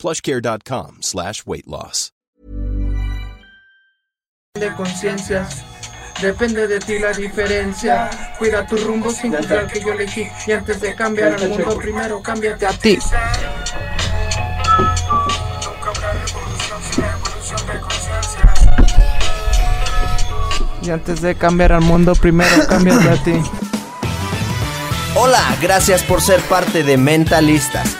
plushcare.com slash weight loss. de conciencias. Depende de ti la diferencia. Cuida tu rumbo sin juzgar que yo elegí. Y antes de cambiar al mundo, primero cámbiate a ti. Y antes de cambiar al mundo, primero cámbiate a ti. Hola, gracias por ser parte de Mentalistas.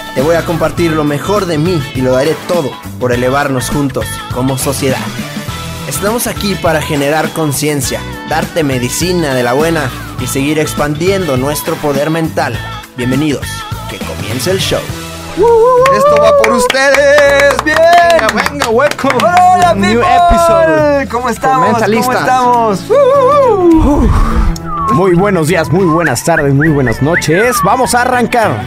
Te voy a compartir lo mejor de mí y lo daré todo por elevarnos juntos como sociedad. Estamos aquí para generar conciencia, darte medicina de la buena y seguir expandiendo nuestro poder mental. Bienvenidos, que comience el show. Esto va por ustedes. Bien. Venga, venga, welcome. Hola, New episode. ¿Cómo estamos? Mentalistas. ¿Cómo estamos? Uh, Muy buenos días, muy buenas tardes, muy buenas noches. Vamos a arrancar.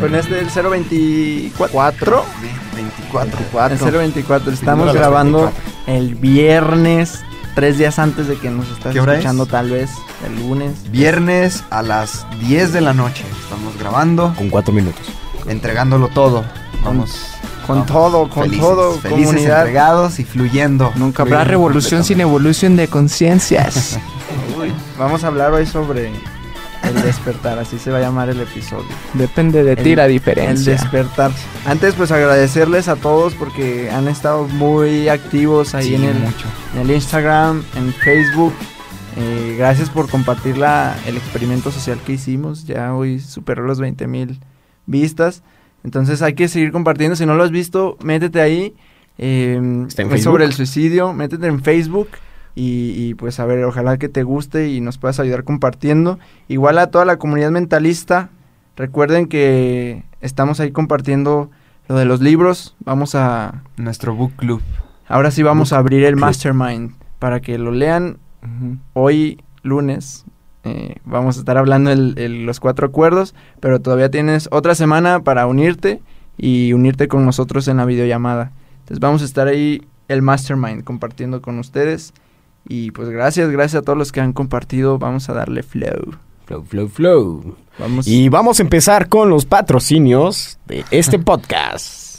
Con este del 024. 24. El 024. Estamos grabando el viernes, tres días antes de que nos estás ¿Qué hora escuchando, es? tal vez el lunes. Viernes a las 10 de la noche. Estamos grabando, Con cuatro minutos. entregándolo todo. Vamos. Con todo, con Felices, todo, Felices, comunidad. entregados y fluyendo. Nunca habrá revolución sin evolución de conciencias. Vamos a hablar hoy sobre el despertar, así se va a llamar el episodio. Depende de ti El- la El diferencia. despertar. Antes pues agradecerles a todos porque han estado muy activos ahí Sí, en, el, mucho. en el Instagram, en Facebook. Eh, gracias por compartir la, el experimento social que hicimos. Ya hoy superó los 20 mil vistas. Entonces hay que seguir compartiendo. Si no lo has visto, métete ahí. Eh, Está en es Facebook. sobre el suicidio. Métete en Facebook. Y, y, pues a ver, ojalá que te guste y nos puedas ayudar compartiendo. Igual a toda la comunidad mentalista. Recuerden que estamos ahí compartiendo lo de los libros. Vamos a... Nuestro book club. Ahora sí vamos a abrir el Club. mastermind para que lo lean hoy lunes. Eh, vamos a estar hablando el, el- los cuatro acuerdos, pero todavía tienes otra semana para unirte y unirte con nosotros en la videollamada. Entonces vamos a estar ahí el mastermind compartiendo con ustedes. Y pues gracias, gracias a todos los que han compartido. Vamos a darle flow. Flow, flow, flow. Vamos. Y vamos a empezar con los patrocinios de este podcast.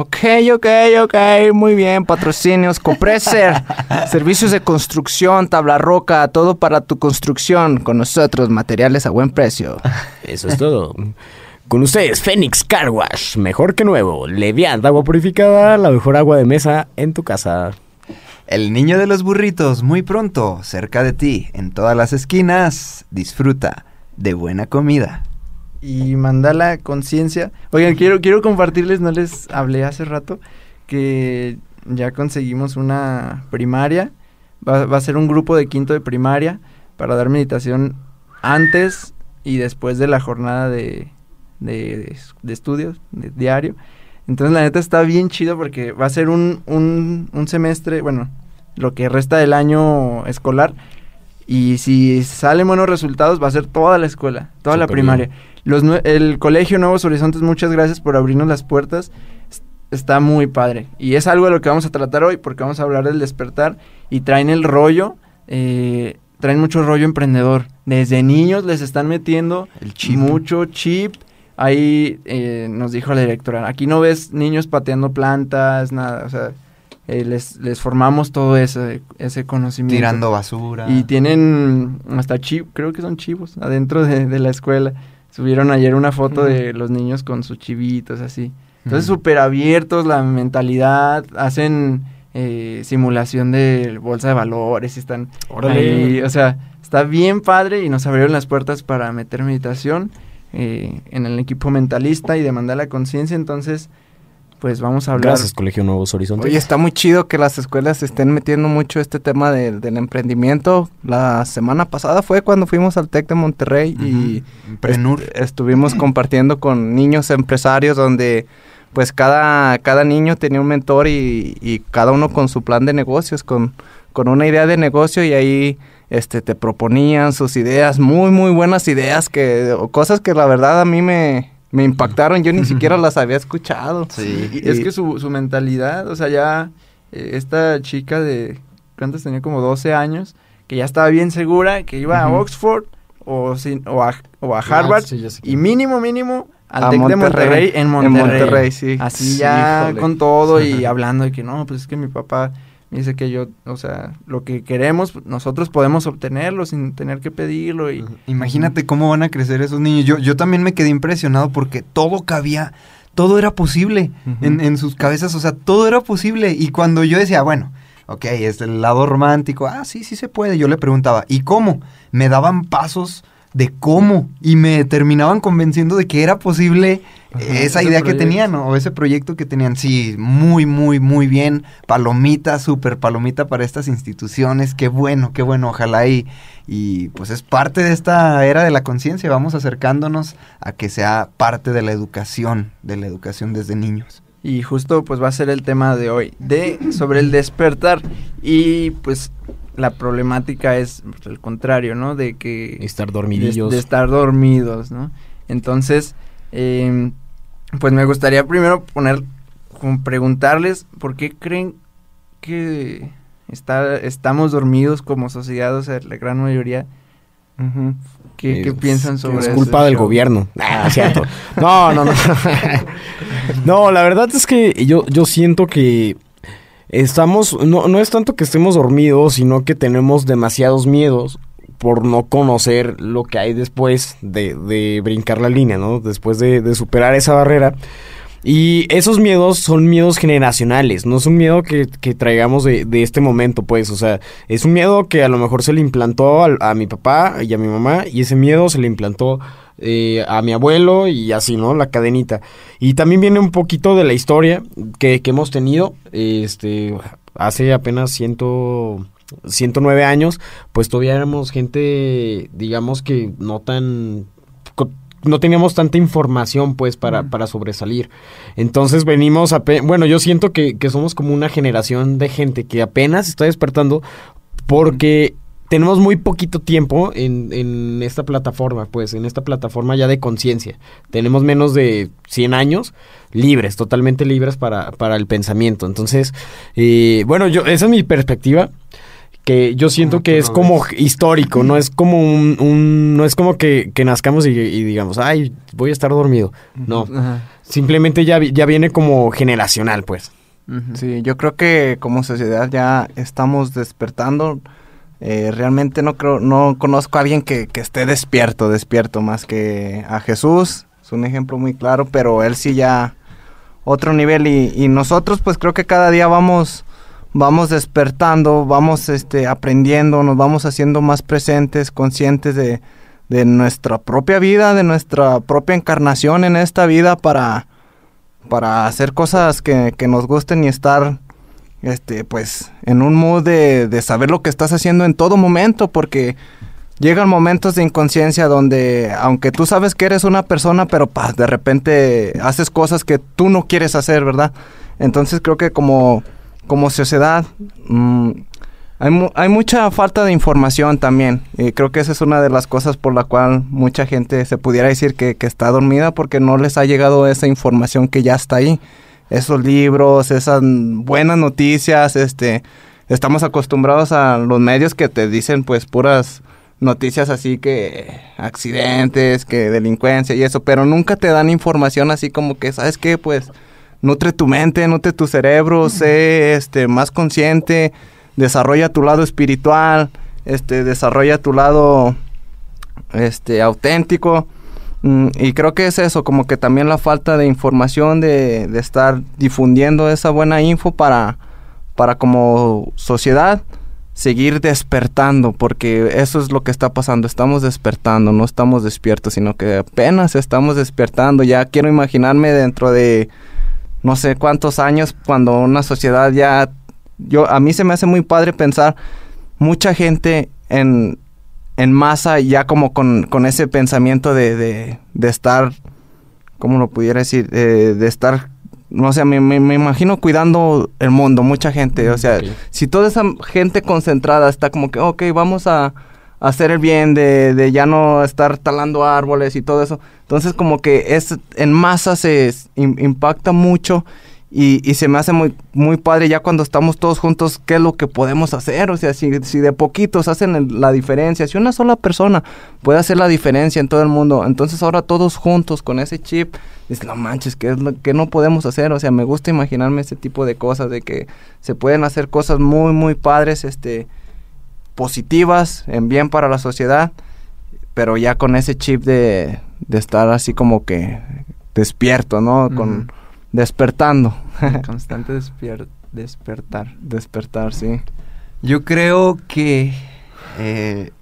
Ok, ok, ok, muy bien. Patrocinios, Compreser, servicios de construcción, tabla roca, todo para tu construcción. Con nosotros, materiales a buen precio. Eso es todo. Con ustedes, Phoenix Car Wash, mejor que nuevo. Leviant, agua purificada, la mejor agua de mesa en tu casa. El niño de los burritos, muy pronto, cerca de ti, en todas las esquinas. Disfruta de buena comida. Y Mandala Conciencia. Oigan, quiero, quiero compartirles, no les hablé hace rato, que ya conseguimos una primaria. Va, va a ser un grupo de quinto de primaria para dar meditación antes y después de la jornada de, de, de estudios, de diario. Entonces la neta está bien chido porque va a ser un, un, un semestre, bueno, lo que resta del año escolar. Y si salen buenos resultados, va a ser toda la escuela, toda la primaria. bien. Los el Colegio Nuevos Horizontes, muchas gracias por abrirnos las puertas. Es- Está muy padre. Y es algo de lo que vamos a tratar hoy, porque vamos a hablar del despertar. Y traen el rollo, eh, traen mucho rollo emprendedor. Desde niños les están metiendo El chip. mucho chip. Ahí eh, nos dijo la directora, aquí no ves niños pateando plantas, nada. O sea, eh, les, les formamos todo ese, ese conocimiento. Tirando basura. Y tienen hasta chivos, creo que son chivos, adentro de, de la escuela. Subieron ayer una foto de los niños con sus chivitos, así. Entonces, Ujú. súper abiertos, la mentalidad, hacen eh, simulación de bolsa de valores y están Órale. ahí, o sea, está bien padre y nos abrieron las puertas para meter meditación eh, en el equipo mentalista y demandar la conciencia, entonces, pues vamos a hablar. Gracias, Colegio Nuevos Horizontes. Oye, está muy chido que las escuelas estén metiendo mucho este tema del- del emprendimiento. La semana pasada fue cuando fuimos al TEC de Monterrey y Ujú. Prenur. est- estuvimos compartiendo con niños empresarios donde pues cada, cada niño tenía un mentor y, y cada uno con su plan de negocios, con, con una idea de negocio y ahí este te proponían sus ideas, muy muy buenas ideas que cosas que la verdad a mí me, me impactaron, yo ni siquiera las había escuchado. Sí. Y es que su, su mentalidad, o sea, ya eh, esta chica de, ¿cuántos tenía? Como 12 años, que ya estaba bien segura, que iba a. Oxford o, sin- o, a, o a Harvard, Ah, sí, y mínimo, mínimo, al A TEC de Monterrey. Monterrey en Monterrey. Sí. Así Sí, ya híjole. con todo y hablando de que no, pues es que mi papá me dice que yo, o sea, lo que queremos, nosotros podemos obtenerlo sin tener que pedirlo y... Imagínate cómo van a crecer esos niños. Yo, yo también me quedé impresionado porque todo cabía, todo era posible en, en sus cabezas, o sea, todo era posible. Y cuando yo decía, bueno, ok, es el lado romántico, ah, sí, sí se puede, yo le preguntaba, ¿y cómo? Me daban pasos de cómo y me terminaban convenciendo de que era posible Ajá, esa idea que tenían o ese proyecto que tenían. Sí, muy, muy, muy bien. Palomita, súper palomita para estas instituciones. Qué bueno, qué bueno. Ojalá y, y pues es parte de esta era de la conciencia. Vamos acercándonos a que sea parte de la educación, de la educación desde niños. Y justo pues va a ser el tema de hoy, de sobre el despertar. Y pues la problemática es pues, el contrario, ¿no? De que... Estar de, dormidillos. de estar dormidos, ¿no? Entonces, eh, pues me gustaría primero poner, como preguntarles por qué creen que está, estamos dormidos como sociedad, o sea, la gran mayoría. ¿Qué, qué piensan sobre Es ese culpa del gobierno. Ah, es cierto. No, no, no. no, la verdad es que yo, yo siento que estamos, no, no es tanto que estemos dormidos, sino que tenemos demasiados miedos por no conocer lo que hay después de, de brincar la línea, ¿no? Después de, de superar esa barrera. Y esos miedos son miedos generacionales, no es un miedo que, que traigamos de, de este momento, pues, o sea, es un miedo que a lo mejor se le implantó a, mi papá y a mi mamá, y ese miedo se le implantó eh, a mi abuelo y así, ¿no? La cadenita. Y también viene un poquito de la historia que, que hemos tenido, este, hace apenas ciento... 109 años, pues todavía éramos gente, digamos que no tan no teníamos tanta información pues para, para sobresalir. Entonces venimos a... Bueno, yo siento que, que somos como una generación de gente que apenas está despertando porque tenemos muy poquito tiempo en, en esta plataforma, pues en esta plataforma ya de conciencia. Tenemos menos de 100 años libres, totalmente libres para, para el pensamiento. Entonces, eh, bueno, yo esa es mi perspectiva que yo siento ¿Cómo que es como ves? histórico, no es como un, un- no es como que, que nazcamos y, y digamos, ay, voy a estar dormido. No, Ajá. simplemente ya, ya viene como generacional, pues. Sí, yo creo que como sociedad ya estamos despertando. Eh, realmente no creo, no conozco a alguien que, que esté despierto, despierto, más que a Jesús. Es un ejemplo muy claro, pero él sí ya otro nivel y, y nosotros pues creo que cada día vamos vamos despertando, vamos este aprendiendo, nos vamos haciendo más presentes, conscientes de, de nuestra propia vida, de nuestra propia encarnación en esta vida para para hacer cosas que, que nos gusten y estar este pues en un mood de, de saber lo que estás haciendo en todo momento porque llegan momentos de inconsciencia donde aunque tú sabes que eres una persona pero de repente haces cosas que tú no quieres hacer verdad entonces creo que como como sociedad mm, hay, hay mucha falta de información también y creo que esa es una de las cosas por la cual mucha gente se pudiera decir que, que está dormida porque no les ha llegado esa información que ya está ahí esos libros esas buenas noticias este estamos acostumbrados a los medios que te dicen pues puras noticias así que accidentes, que delincuencia y eso, pero nunca te dan información así como que, ¿sabes qué? Pues nutre tu mente, nutre tu cerebro, sé este, más consciente, desarrolla tu lado espiritual, este, desarrolla tu lado este, auténtico. Mm, y creo que es eso, como que también la falta de información, de, de estar difundiendo esa buena info para, para como sociedad seguir despertando, porque eso es lo que está pasando, estamos despertando, no estamos despiertos, sino que apenas estamos despertando, ya quiero imaginarme dentro de no sé cuántos años cuando una sociedad ya yo a mí se me hace muy padre pensar mucha gente en en masa ya como con, con ese pensamiento de, de, de estar, ¿cómo lo pudiera decir? Eh, de estar, no sé, me, me, me, imagino cuidando el mundo, mucha gente. O sea, si toda esa gente concentrada está como que, ok, vamos a hacer el bien, de, de ya no estar talando árboles y todo eso. Entonces como que es en masa se impacta mucho y, y se me hace muy, muy padre ya cuando estamos todos juntos, qué es lo que podemos hacer. O sea, si, si de poquitos hacen la diferencia, si una sola persona puede hacer la diferencia en todo el mundo, entonces ahora todos juntos con ese chip, dices, no manches, ¿qué es lo que no podemos hacer? O sea, me gusta imaginarme ese tipo de cosas, de que se pueden hacer cosas muy, muy padres, este, positivas, en bien para la sociedad, pero ya con ese chip de, de estar así como que despierto, ¿no? Con despertando. Constante despier- despertar. Despertar, sí. Yo creo que eh,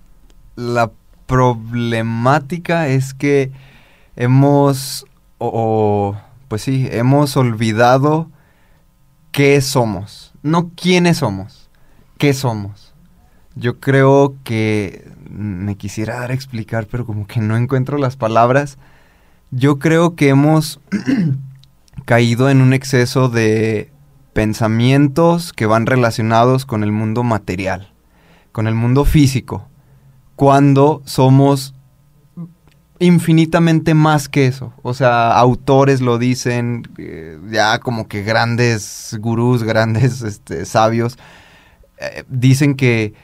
la problemática es que hemos, o, o, pues sí, hemos olvidado qué somos. No quiénes somos, qué somos. Yo creo que me quisiera dar a explicar, pero como que no encuentro las palabras. Yo creo que hemos caído en un exceso de pensamientos que van relacionados con el mundo material, con el mundo físico, cuando somos infinitamente más que eso. O sea, autores lo dicen, eh, ya como que grandes gurús, grandes este, sabios, eh, dicen que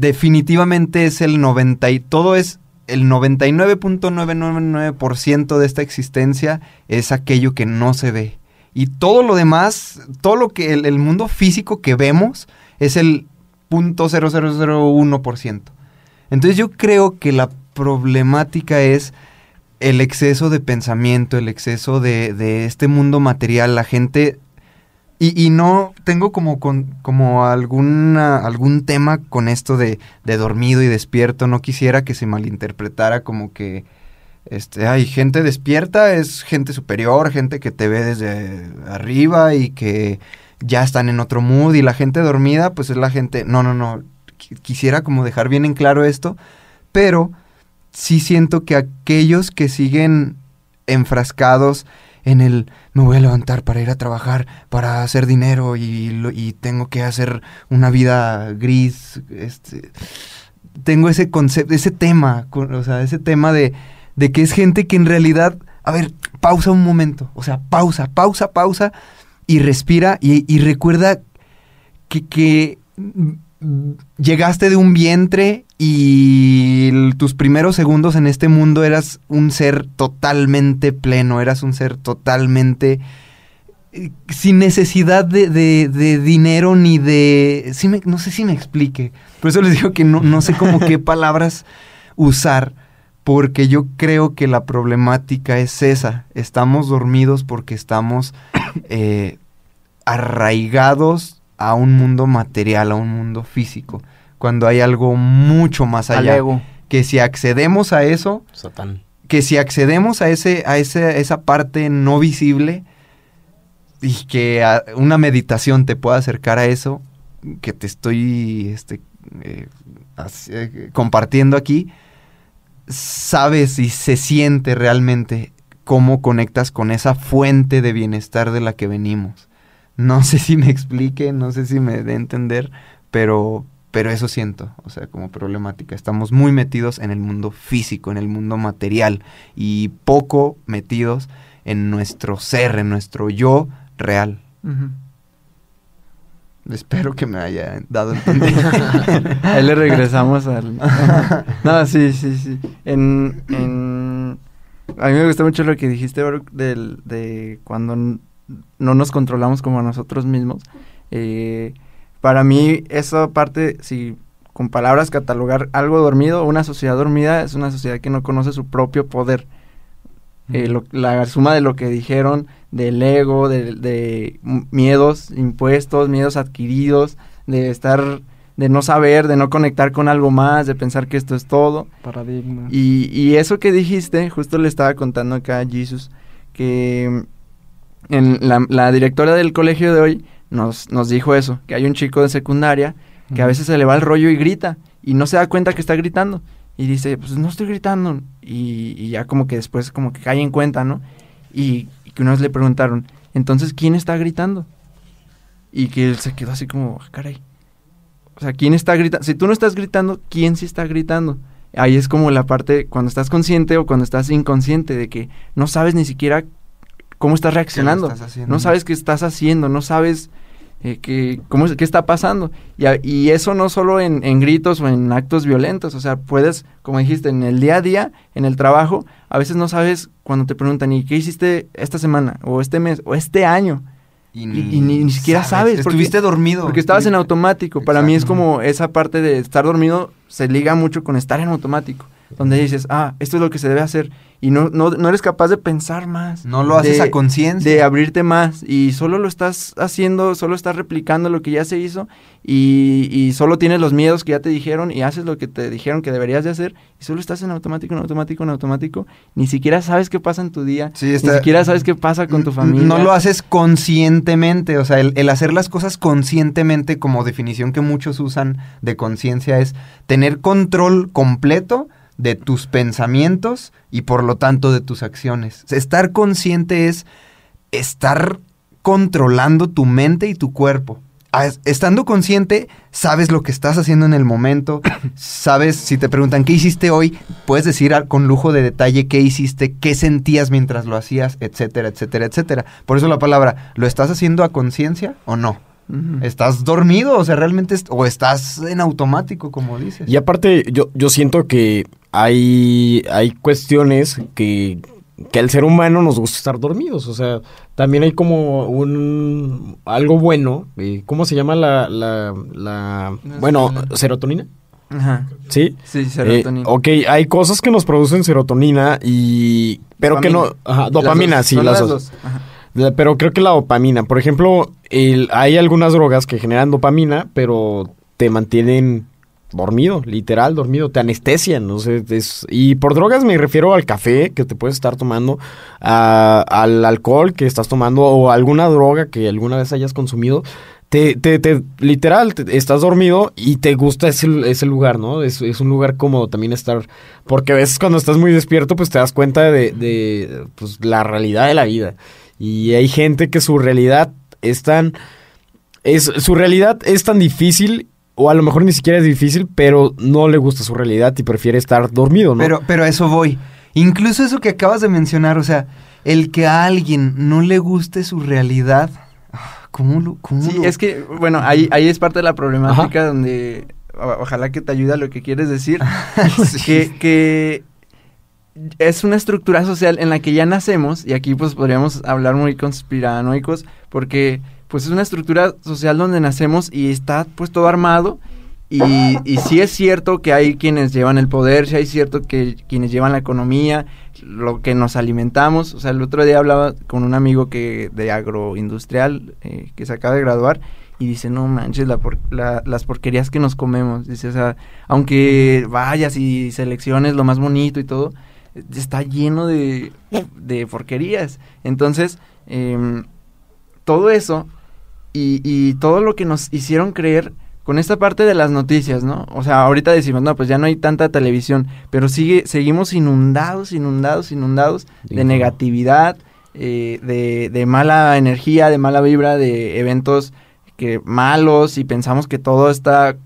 definitivamente es el 90 y todo es el 99.999% de esta existencia es aquello que no se ve. Y todo lo demás, todo lo que el, el mundo físico que vemos es el .0001%. Entonces yo creo que la problemática es el exceso de pensamiento, el exceso de, de este mundo material. La gente y, y no tengo como, con, como algún tema con esto de, de dormido y despierto. No quisiera que se malinterpretara como que este, hay gente despierta, es gente superior, gente que te ve desde arriba y que ya están en otro mood. Y la gente dormida, pues es la gente. No, no, no. Qui- Quisiera como dejar bien en claro esto. Pero sí siento que aquellos que siguen enfrascados en el me voy a levantar para ir a trabajar, para hacer dinero y, y tengo que hacer una vida gris. Este, tengo ese concepto, ese tema, o sea, ese tema de, de que es gente que en realidad, a ver, pausa un momento, o sea, pausa, pausa, pausa y respira y, y recuerda que, que llegaste de un vientre y tus primeros segundos en este mundo eras un ser totalmente pleno, eras un ser totalmente eh, sin necesidad de, de- de dinero ni de... sí me- no sé si me explique. Por eso les digo que no, no sé cómo qué palabras usar, porque yo creo que la problemática es esa. Estamos dormidos porque estamos eh, arraigados a un mundo material, a un mundo físico, cuando hay algo mucho más Al allá. ego. Que si accedemos a eso, Satán. que si accedemos a ese a ese, esa parte no visible y que a- una meditación te pueda acercar a eso que te estoy este, eh, así, eh, compartiendo aquí sabes y se siente realmente cómo conectas con esa fuente de bienestar de la que venimos no sé si me explique no sé si me dé a entender pero pero eso siento, o sea, como problemática. Estamos muy metidos en el mundo físico, en el mundo material, y poco metidos en nuestro ser, en nuestro yo real. Espero que me haya dado a entender. Ahí le regresamos al... no, sí, sí, sí. En, en... A mí me gustó mucho lo que dijiste, Baruch, del, de cuando no nos controlamos como a nosotros mismos. Eh, para mí, esa parte, si con palabras catalogar algo dormido, una sociedad dormida es una sociedad que no conoce su propio poder. Eh, lo- la suma de lo que dijeron, del ego, de, miedos impuestos, miedos adquiridos, de estar, de no saber, de no conectar con algo más, de pensar que esto es todo. Paradigma. Y, y eso que dijiste, justo le estaba contando acá a Jesus, que en la, la directora del colegio de hoy nos, nos dijo eso, que hay un chico de secundaria que a veces se le va el rollo y grita y no se da cuenta que está gritando. Y dice, pues no estoy gritando. Y, y ya como que después como que cae en cuenta, ¿no? Y, y que una vez le preguntaron, entonces, ¿quién está gritando? Y que él se quedó así como, "Ah, caray. O sea, ¿quién está gritando? Si tú no estás gritando, ¿quién sí está gritando? Ahí es como la parte cuando estás consciente o cuando estás inconsciente de que no sabes ni siquiera cómo estás reaccionando. estás no sabes qué estás haciendo, no sabes eh, que, cómo, es- qué está pasando. Y, y eso no solo en, en gritos o en actos violentos, o sea, puedes, como dijiste, en el día a día, en el trabajo, a veces no sabes cuando te preguntan, ¿y qué hiciste esta semana? O este mes, o este año. Y- y ni- ni siquiera sabes, porque- Estuviste dormido. Porque estabas en automático. Para mí es como esa parte de estar dormido se liga mucho con estar en automático. Donde dices, ah, esto es lo que se debe hacer. Y no, no, no eres capaz de pensar más. No lo haces de- a conciencia. De abrirte más. Y solo lo estás haciendo, solo estás replicando lo que ya se hizo. Y, y solo tienes los miedos que ya te dijeron y haces lo que te dijeron que deberías de hacer. Y solo estás en automático, en automático, en automático. Ni siquiera sabes qué pasa en tu día. Sí, Ni siquiera sabes qué pasa con tu familia. No lo haces conscientemente, o sea, el, el hacer las cosas conscientemente como definición que muchos usan de conciencia es tener control completo de tus pensamientos y por lo tanto de tus acciones. Estar consciente es estar controlando tu mente y tu cuerpo. Ah, es- Estando consciente, sabes lo que estás haciendo en el momento, sabes, si te preguntan qué hiciste hoy, puedes decir con lujo de detalle qué hiciste, qué sentías mientras lo hacías, etcétera, etcétera, etcétera. Por eso la palabra, ¿lo estás haciendo a conciencia o no? ¿Estás dormido? O sea, realmente, est- o estás en automático, como dices. Y aparte, yo, yo siento que hay, hay cuestiones que, que al ser humano nos gusta estar dormidos. O sea, también hay como un algo bueno. eh, ¿Cómo se llama la, la, la bueno, serotonina? Ajá. Sí. Sí, serotonina. Eh, ok, hay cosas que nos producen serotonina y... Pero que no... Dopamina. Ajá, Las dopamina, dos, sí, las las dos. dos. Ajá. Pero creo que la dopamina, por ejemplo, hay algunas drogas que generan dopamina, pero te mantienen dormido, literal dormido, te anestesian, no sé, es- y por drogas me refiero al café que te puedes estar tomando, al alcohol que estás tomando o alguna droga que alguna vez hayas consumido. Te, te, te- literal, te- estás dormido y te gusta ese, ese lugar, ¿no? Es, es un lugar cómodo también estar, porque a veces cuando estás muy despierto, pues te das cuenta de, de pues, la realidad de la vida. Y hay gente que su realidad es tan. Es, su realidad es tan difícil, o a lo mejor ni siquiera es difícil, pero no le gusta su realidad y prefiere estar dormido, ¿no? Pero, pero a eso voy. Incluso eso que acabas de mencionar, o sea, el que a alguien no le guste su realidad, ¿cómo lo...? Cómo Sí, lo- es que, bueno, ahí, ahí es parte de la problemática donde o- ojalá que te ayude a lo que quieres decir. que, que es una estructura social en la que ya nacemos, y aquí pues podríamos hablar muy conspiranoicos, porque pues es una estructura social donde nacemos y está pues todo armado. Y, y sí es cierto que hay quienes llevan el poder, sí hay cierto que quienes llevan la economía, lo que nos alimentamos. O sea, el otro día hablaba con un amigo que de agroindustrial eh, que se acaba de graduar y dice, no manches, la por- la- las porquerías que nos comemos. Dice, o sea, aunque vayas y selecciones lo más bonito y todo, está lleno de, de porquerías. Entonces, em, todo eso y, y todo lo que nos hicieron creer con esta parte de las noticias, ¿no? O sea, ahorita decimos, no, pues ya no hay tanta televisión, pero sigue, seguimos inundados, inundados, inundados de negatividad, eh, de, de mala energía, de mala vibra, de eventos que malos y pensamos que todo está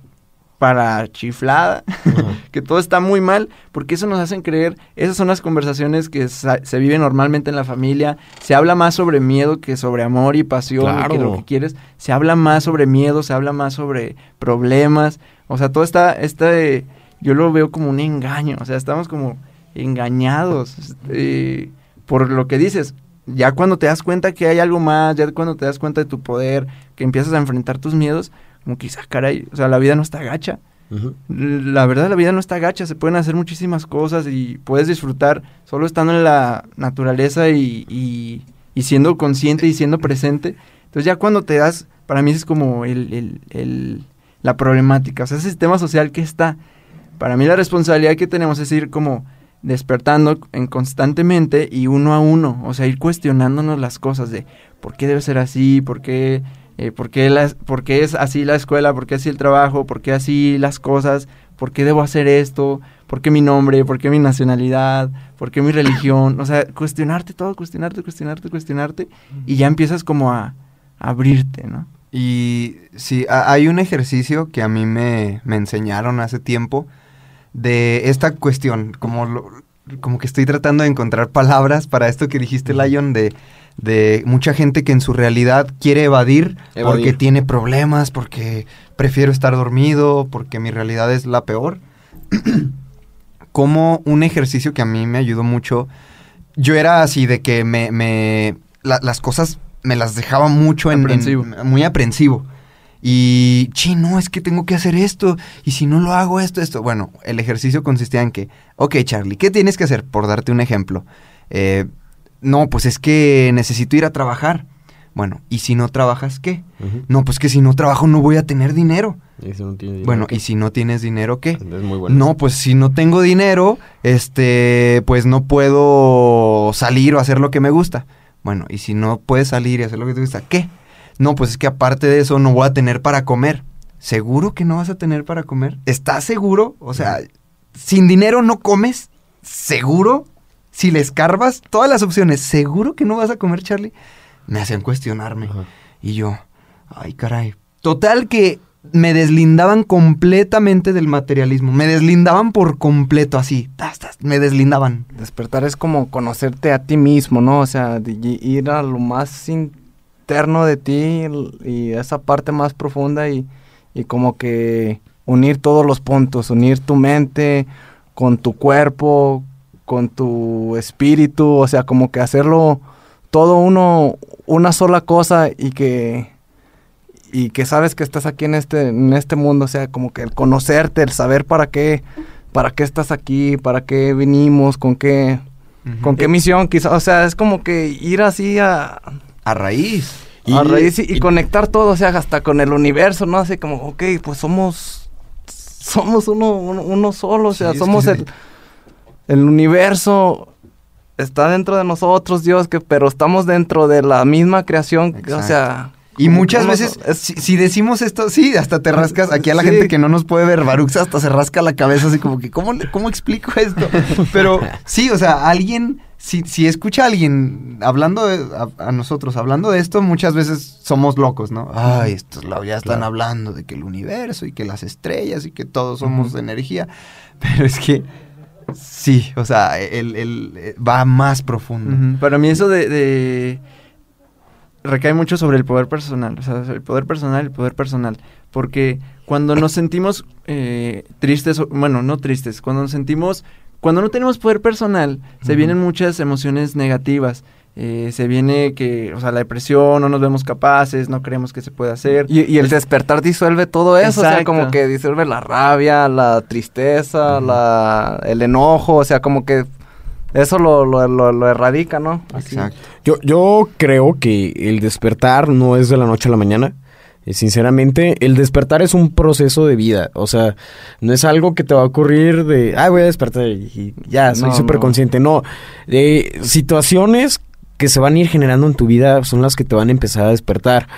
para chiflada, que todo está muy mal, porque eso nos hacen creer, esas son las conversaciones que se viven normalmente en la familia, se habla más sobre miedo que sobre amor y pasión, Claro. que lo que quieres, se habla más sobre miedo, se habla más sobre problemas, o sea, todo está, este, yo lo veo como un engaño, o sea, estamos como engañados eh, por lo que dices, ya cuando te das cuenta que hay algo más, ya cuando te das cuenta de tu poder, que empiezas a enfrentar tus miedos, como que, ah, caray, o sea, la vida no está gacha. La verdad, la vida no está gacha, se pueden hacer muchísimas cosas y puedes disfrutar solo estando en la naturaleza y, y- y siendo consciente y siendo presente. Entonces ya cuando te das, para mí es como el, el- el- la problemática, o sea, ese sistema social que está. Para mí la responsabilidad que tenemos es ir como despertando en constantemente y uno a uno, o sea, ir cuestionándonos las cosas de por qué debe ser así, por qué, eh, por qué, por qué es así la escuela, por qué así el trabajo, por qué así las cosas, por qué debo hacer esto, por qué mi nombre, por qué mi nacionalidad, por qué mi religión, o sea, cuestionarte todo, cuestionarte, cuestionarte, cuestionarte y ya empiezas como a, a abrirte, ¿no? Y sí, ha- hay un ejercicio que a mí me, me enseñaron hace tiempo de esta cuestión, como, lo- como que estoy tratando de encontrar palabras para esto que dijiste, Lion, de, de mucha gente que en su realidad quiere evadir, porque tiene problemas, porque prefiero estar dormido, porque mi realidad es la peor. como un ejercicio que a mí me ayudó mucho, yo era así de que me, me la- las cosas me las dejaba mucho en, en- Aprensivo. muy aprensivo. Y, chi, no, es que tengo que hacer esto. Y si no lo hago, esto, esto. Bueno, el ejercicio consistía en que, ok, Charlie, ¿qué tienes que hacer? Por darte un ejemplo. Eh, no, pues es que necesito ir a trabajar. Bueno, ¿y si no trabajas, qué? No, pues que si no trabajo no voy a tener dinero. Y si no tiene dinero, Bueno, ¿qué? ¿y si no tienes dinero, qué? Es muy bueno. No, pues si no tengo dinero, este, pues no puedo salir o hacer lo que me gusta. Bueno, y si no puedes salir y hacer lo que te gusta, ¿qué? No, pues es que aparte de eso no voy a tener para comer. ¿Seguro que no vas a tener para comer? ¿Estás seguro? O sea, sin dinero no comes. ¿Seguro? Si le escarbas todas las opciones, ¿seguro que no vas a comer, Charlie? Me hacían cuestionarme. Ajá. Y yo, ay, caray. Total que me deslindaban completamente del materialismo. Me deslindaban por completo, así. Tas, tas, me deslindaban. Despertar es como conocerte a ti mismo, ¿no? O sea, ir a lo más interno de ti y esa parte más profunda y, y como que unir todos los puntos, unir tu mente con tu cuerpo, con tu espíritu, o sea, como que hacerlo todo uno, una sola cosa y que y que sabes que estás aquí en este en este mundo, o sea, como que el conocerte, el saber para qué para qué estás aquí, para qué vinimos, con qué con qué misión, quizás, o sea, es como que ir así a A raíz. a raíz y, y y- conectar todo, o sea, hasta con el universo, ¿no? Así como, ok, pues somos somos uno uno, uno solo, o sea, Sí, somos que- el universo está dentro de nosotros, Dios, que pero estamos dentro de la misma creación, o sea, Y muchas veces, es- si, si decimos esto, sí, hasta te rascas. Aquí a la Sí. gente que no nos puede ver, Barux hasta se rasca la cabeza, así como que, ¿cómo, cómo explico esto? Pero sí, o sea, alguien, si, si escucha a alguien hablando de- a, a nosotros, hablando de esto, muchas veces somos locos, ¿no? Ay, estos ya están Claro. hablando de que el universo y que las estrellas y que todos somos energía. Pero es que, sí, o sea, el, el- eh, va más profundo. Para mí eso de, de- recae mucho sobre el poder personal, o sea, el poder personal, el poder personal, porque cuando nos sentimos eh, tristes, bueno, no tristes, cuando nos sentimos, cuando no tenemos poder personal, se vienen muchas emociones negativas, eh, se viene que, o sea, la depresión, no nos vemos capaces, no creemos que se puede hacer. Y, y el Es- despertar disuelve todo eso, o sea, como que disuelve la rabia, la tristeza, la, el enojo, o sea, como que eso lo, lo, lo, lo erradica, ¿no? Así. Exacto. Yo, yo creo que el despertar no es de la noche a la mañana. Eh, Sinceramente, el despertar es un proceso de vida. O sea, no es algo que te va a ocurrir de, ay, voy a despertar y ya, soy No, súper no. consciente. No, Eh, situaciones que se van a ir generando en tu vida son las que te van a empezar a despertar.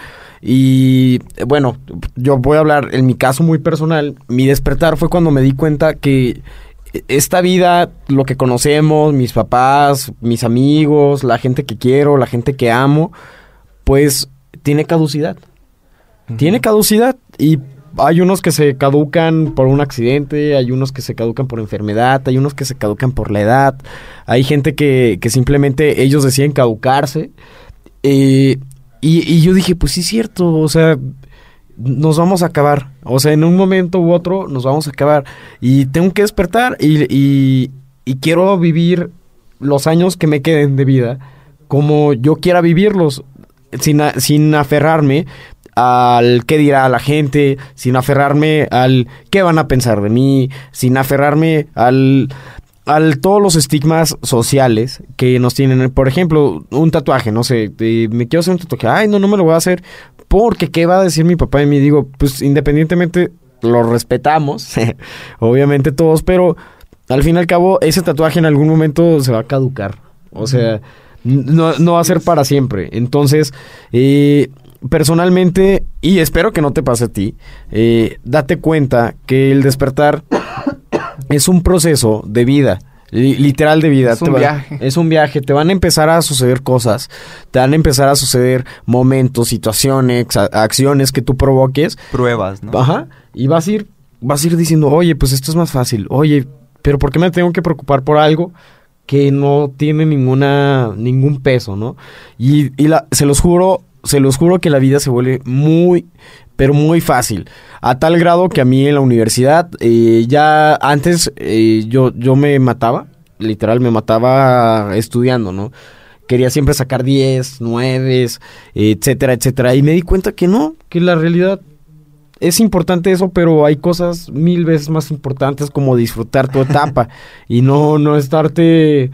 Y bueno, yo voy a hablar en mi caso muy personal. Mi despertar fue cuando me di cuenta que esta vida, lo que conocemos, mis papás, mis amigos, la gente que quiero, la gente que amo, pues tiene caducidad. Tiene caducidad y hay unos que se caducan por un accidente, hay unos que se caducan por enfermedad, hay unos que se caducan por la edad, hay gente que, que simplemente ellos deciden caducarse. Eh, y, y yo dije, pues sí es cierto, o sea, nos vamos a acabar. O sea, en un momento u otro nos vamos a acabar. Y tengo que despertar y, y- y quiero vivir los años que me queden de vida como yo quiera vivirlos, sin, sin aferrarme al qué dirá la gente, sin aferrarme al qué van a pensar de mí, sin aferrarme al al todos los estigmas sociales que nos tienen, por ejemplo, un tatuaje, no sé, me quiero hacer un tatuaje, ay, no, no me lo voy a hacer, porque qué va a decir mi papá de mí, digo, pues independientemente lo respetamos, obviamente todos, pero al fin y al cabo ese tatuaje en algún momento se va a caducar, o sea, no, no va a ser para siempre, entonces, eh, personalmente, y espero que no te pase a ti, eh, date cuenta que el despertar es un proceso de vida. li- Literal de vida. Es un va- viaje. Es un viaje. Te van a empezar a suceder cosas. Te van a empezar a suceder momentos, situaciones, acciones que tú provoques. Pruebas, ¿no? Ajá. Y vas a ir, vas a ir diciendo, oye, pues esto es más fácil. Oye, pero ¿por qué me tengo que preocupar por algo que no tiene ninguna, ningún peso, ¿no? Y, y la, se los juro, se los juro que la vida se vuelve muy, pero muy fácil. A tal grado que a mí en la universidad, eh, ya antes eh, yo, yo me mataba, literal me mataba estudiando, ¿no? Quería siempre sacar 10, 9, etcétera, etcétera. Y me di cuenta que no, que la realidad es importante eso, pero hay cosas mil veces más importantes como disfrutar tu etapa y no, no estarte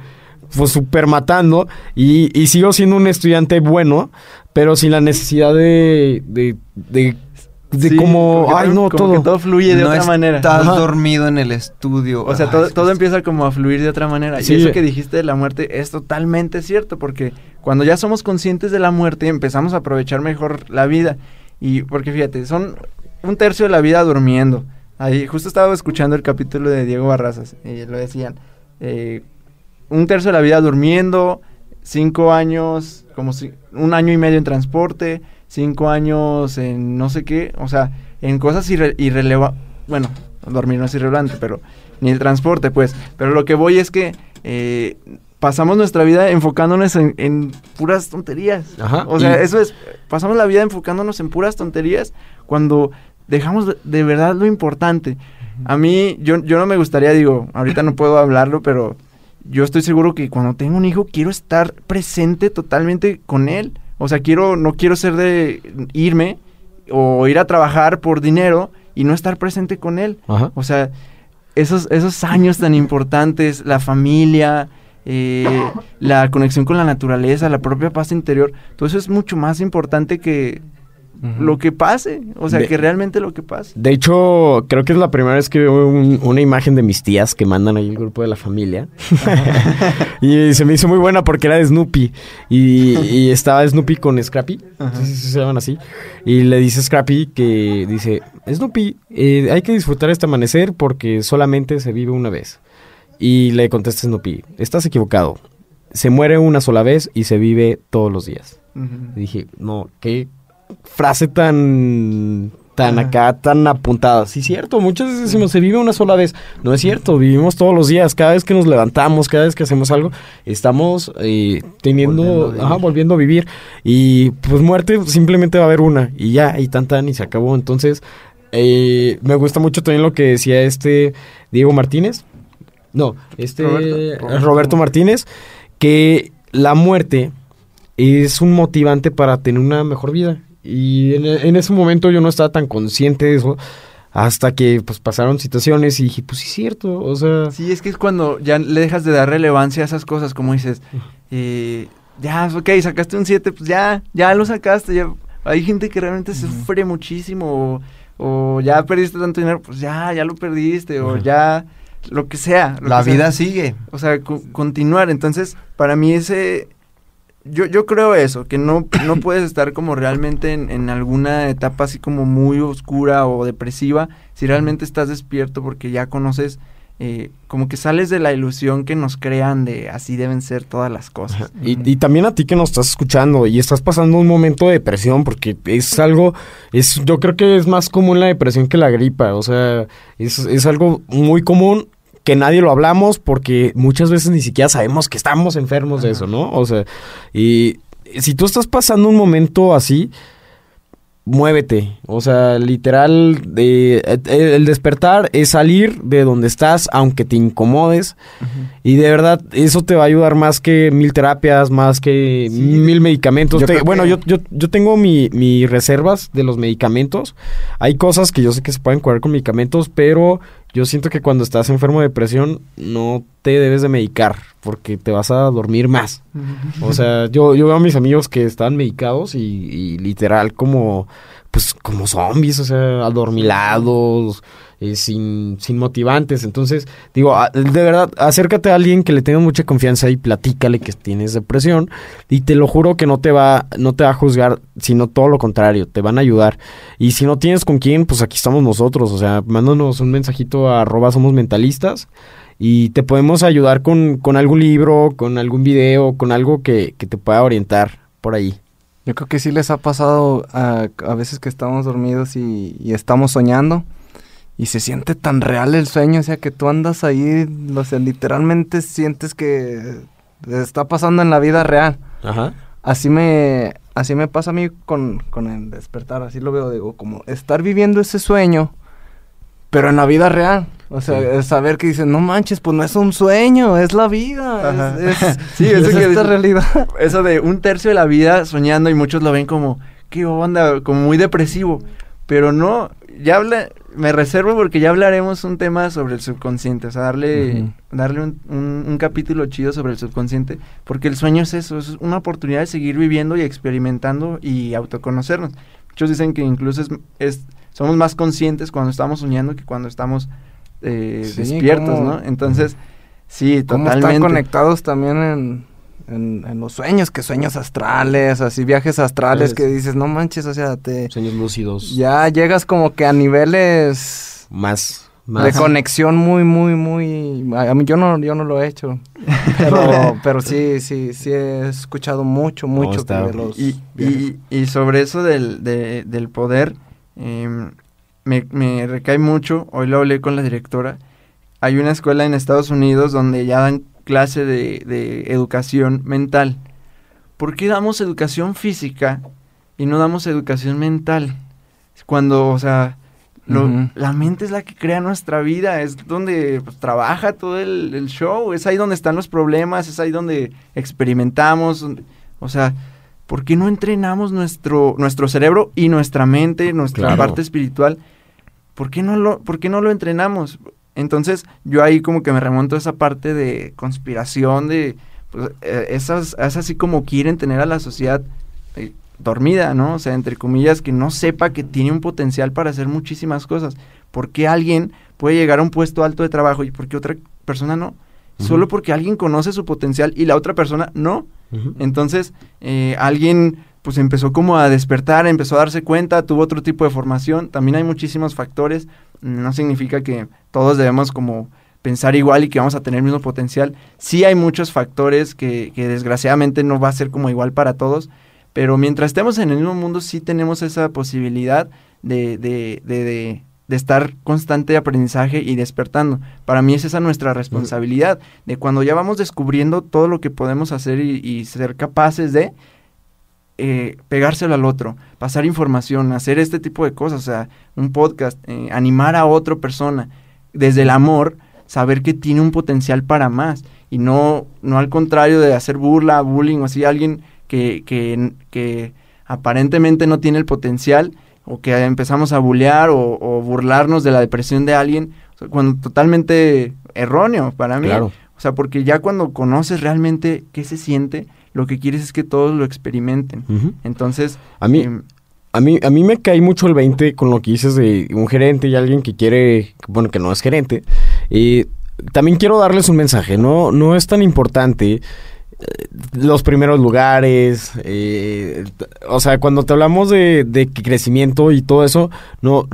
pues super matando. Y, y sigo siendo un estudiante bueno, pero sin la necesidad de, de, de, de Sí, como, ay todo- no, como que todo. todo fluye de no otra manera. estás Ajá. dormido en el estudio. O sea, Ay, todo, todo empieza como a fluir de otra manera. Sí. Y eso que dijiste de la muerte es totalmente cierto, porque cuando ya somos conscientes de la muerte empezamos a aprovechar mejor la vida. Y porque fíjate, son un tercio de la vida durmiendo. Ahí justo estaba escuchando el capítulo de Diego Barrazas y lo decían. eh, un tercio de la vida durmiendo, cinco años, como si, un año y medio en transporte, cinco años en no sé qué, o sea, en cosas irre irrelevantes. Bueno, dormir no es irrelevante, pero ni el transporte, pues. Pero lo que voy es que eh, pasamos nuestra vida enfocándonos en, en puras tonterías. Ajá, O sea, y- eso es, pasamos la vida enfocándonos en puras tonterías cuando dejamos de, de verdad lo importante. A mí, yo, yo no me gustaría, digo, ahorita no puedo hablarlo, pero yo estoy seguro que cuando tengo un hijo quiero estar presente totalmente con él. O sea, quiero, no quiero ser de irme o ir a trabajar por dinero y no estar presente con él. Ajá. O sea, esos, esos años tan importantes, la familia, eh, la conexión con la naturaleza, la propia paz interior, todo eso es mucho más importante que lo que pase. O sea, De- que realmente lo que pase. De hecho, creo que es la primera vez que veo un- una imagen de mis tías que mandan ahí el grupo de la familia. y se me hizo muy buena porque era de Snoopy. Y, y estaba Snoopy con Scrappy. Si se llaman así. Y le dice Scrappy que dice, Snoopy, eh, hay que disfrutar este amanecer porque solamente se vive una vez. Y le contesta Snoopy, estás equivocado. Se muere una sola vez y se vive todos los días. Y dije, no, qué frase tan tan acá, tan apuntada. Sí, cierto, muchas veces decimos, se vive una sola vez. No es cierto, vivimos todos los días. Cada vez que nos levantamos, cada vez que hacemos algo, estamos eh, teniendo, Volviendo a vivir. ajá, volviendo a vivir. Y pues muerte simplemente va a haber una. Y ya, y tan tan, y se acabó. Entonces, eh, me gusta mucho también lo que decía este Diego Martínez. No, este Roberto. Roberto, Roberto Martínez, que la muerte es un motivante para tener una mejor vida. Y en, en ese momento yo no estaba tan consciente de eso hasta que pues pasaron situaciones y dije, pues sí es cierto, o sea, Sí, es que es cuando ya le dejas de dar relevancia a esas cosas, como dices, eh, ya, ok, sacaste un 7, pues ya, ya lo sacaste, ya. Hay gente que realmente sufre muchísimo, o, o ya perdiste tanto dinero, pues ya, ya lo perdiste, o ya, lo que sea. lo La que sea. vida sigue. O sea, co- continuar. Entonces, para mí ese... Yo, yo creo eso, que no, no puedes estar como realmente en, en alguna etapa así como muy oscura o depresiva si realmente estás despierto porque ya conoces, eh, como que sales de la ilusión que nos crean de así deben ser todas las cosas. Y, y también a ti que nos estás escuchando y estás pasando un momento de depresión, porque es algo, es, yo creo que es más común la depresión que la gripa, o sea, es, es algo muy común que nadie lo hablamos porque muchas veces ni siquiera sabemos que estamos enfermos de eso, ¿no? O sea, y si tú estás pasando un momento así, muévete. O sea, literal, eh, eh, el despertar es salir de donde estás, aunque te incomodes. Y de verdad, eso te va a ayudar más que mil terapias, más que mil medicamentos. Yo Te- creo bueno, que- yo, yo, yo tengo mi, mi reservas de los medicamentos. Hay cosas que yo sé que se pueden curar con medicamentos, pero yo siento que cuando estás enfermo de depresión no te debes de medicar, porque te vas a dormir más. O sea, yo, yo veo a mis amigos que están medicados y, y literal como, pues, como zombies, o sea, adormilados, eh, sin, sin motivantes. Entonces, digo, de verdad, acércate a alguien que le tenga mucha confianza y platícale que tienes depresión y te lo juro que no te va, no te va a juzgar, sino todo lo contrario, te van a ayudar. Y si no tienes con quién, pues aquí estamos nosotros, o sea, mándanos un mensajito a arroba somos mentalistas y te podemos ayudar con, con algún libro, con algún video, con algo que, que te pueda orientar por ahí. Yo creo que sí les ha pasado a, a veces que estamos dormidos y estamos soñando y se siente tan real el sueño, o sea, que tú andas ahí, o sea, literalmente sientes que está pasando en la vida real. Ajá. Así me, así me pasa a mí con, con el despertar, así lo veo, digo, como estar viviendo ese sueño, pero en la vida real. O sea, Sí. es saber que dicen, no manches, pues no es un sueño, es la vida, Ajá. es, es, Sí, es eso que esta realidad. Eso de un tercio de la vida soñando y muchos lo ven como, ¿qué onda? Como muy depresivo. Pero no, ya habla, me reservo porque ya hablaremos un tema sobre el subconsciente, o sea, darle, darle un, un- un capítulo chido sobre el subconsciente, porque el sueño es eso, es una oportunidad de seguir viviendo y experimentando y autoconocernos. Muchos dicen que incluso es, es- somos más conscientes cuando estamos soñando que cuando estamos eh, Sí, despiertos, ¿no? Entonces, sí, Cómo totalmente. están conectados también en, en, en los sueños, que sueños astrales, así viajes astrales que dices, no manches, o sea, te Sueños lúcidos. ya llegas como que a niveles Más. de más. conexión muy, muy, muy... A mí yo no, yo no lo he hecho, pero, pero sí, sí, sí he escuchado mucho, mucho de los Y, y, y sobre eso del, de- del poder, em, me, me recae mucho, hoy lo hablé con la directora, hay una escuela en Estados Unidos donde ya dan clase de, de educación mental. ¿Por qué damos educación física y no damos educación mental? Cuando, o sea, lo- la mente es la que crea nuestra vida, es donde pues, trabaja todo el, el show, es ahí donde están los problemas, es ahí donde experimentamos, o sea, ¿por qué no entrenamos nuestro, nuestro cerebro y nuestra mente, nuestra Claro. parte espiritual? ¿Por qué, no lo, ¿Por qué no lo entrenamos? Entonces, yo ahí como que me remonto a esa parte de conspiración, de pues, eh, esas, es así como quieren tener a la sociedad eh, dormida, ¿no? O sea, entre comillas, que no sepa que tiene un potencial para hacer muchísimas cosas. ¿Por qué alguien puede llegar a un puesto alto de trabajo y por qué otra persona no? Solo porque alguien conoce su potencial y la otra persona no. Entonces, eh, alguien pues empezó como a despertar, empezó a darse cuenta, tuvo otro tipo de formación. También hay muchísimos factores. No significa que todos debemos como pensar igual y que vamos a tener el mismo potencial. Sí hay muchos factores que, que desgraciadamente no va a ser como igual para todos, pero mientras estemos en el mismo mundo sí tenemos esa posibilidad de, de, de, de, de estar constante aprendizaje y despertando. Para mí es esa nuestra responsabilidad, de cuando ya vamos descubriendo todo lo que podemos hacer y ser capaces de eh, pegárselo al otro, pasar información, hacer este tipo de cosas, o sea, un podcast, eh, animar a otra persona, desde el amor, saber que tiene un potencial para más y no, no al contrario de hacer burla, bullying o así, alguien que, que, que aparentemente no tiene el potencial o que empezamos a bullear o, o burlarnos de la depresión de alguien, o sea, cuando totalmente erróneo para mí. Claro. O sea, porque ya cuando conoces realmente qué se siente, lo que quieres es que todos lo experimenten. Entonces, A mí, em, A mí, a mí me cae mucho el 20 con lo que dices de un gerente y alguien que quiere, bueno, que no es gerente. Y también quiero darles un mensaje, no, no es tan importante eh, los primeros lugares, eh, o sea, cuando te hablamos de, de crecimiento y todo eso, no,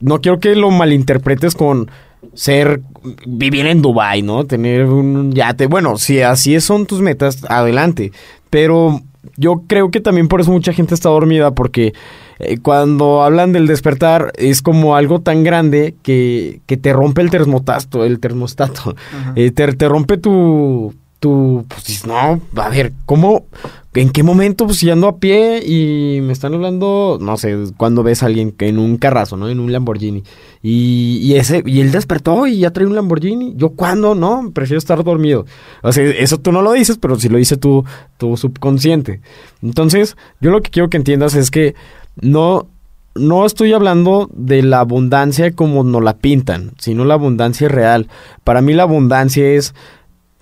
no quiero que lo malinterpretes con ser, vivir en Dubai, ¿no? Tener un yate, bueno, si así son tus metas, adelante, pero yo creo que también por eso mucha gente está dormida porque eh, cuando hablan del despertar es como algo tan grande que, que te rompe el termostato, el termostato. Eh, te, te rompe tu, tú pues dices, no, a ver, ¿cómo? ¿En qué momento? Pues si ando a pie y me están hablando, no sé, cuando ves a alguien que en un carrazo, ¿no? En un Lamborghini. Y, y ese, y él despertó y ya trae un Lamborghini. Yo, ¿cuándo? No, prefiero estar dormido. O sea, eso tú no lo dices, pero si lo dice tu, tu subconsciente. Entonces, yo lo que quiero que entiendas es que no, no estoy hablando de la abundancia como nos la pintan, sino la abundancia real. Para mí la abundancia es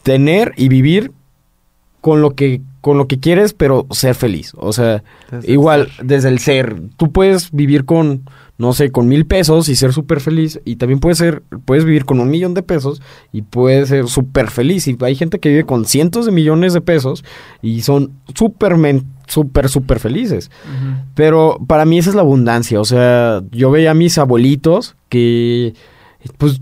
tener y vivir con lo que con lo que quieres, pero ser feliz. O sea, Desde el igual desde el ser. Tú puedes vivir con, no sé, con mil pesos y ser súper feliz. Y también puedes ser, puedes vivir con un millón de pesos y puedes ser súper feliz. Y hay gente que vive con cientos de millones de pesos y son súper, súper, súper felices. Pero para mí esa es la abundancia. O sea, yo veía a mis abuelitos que, pues,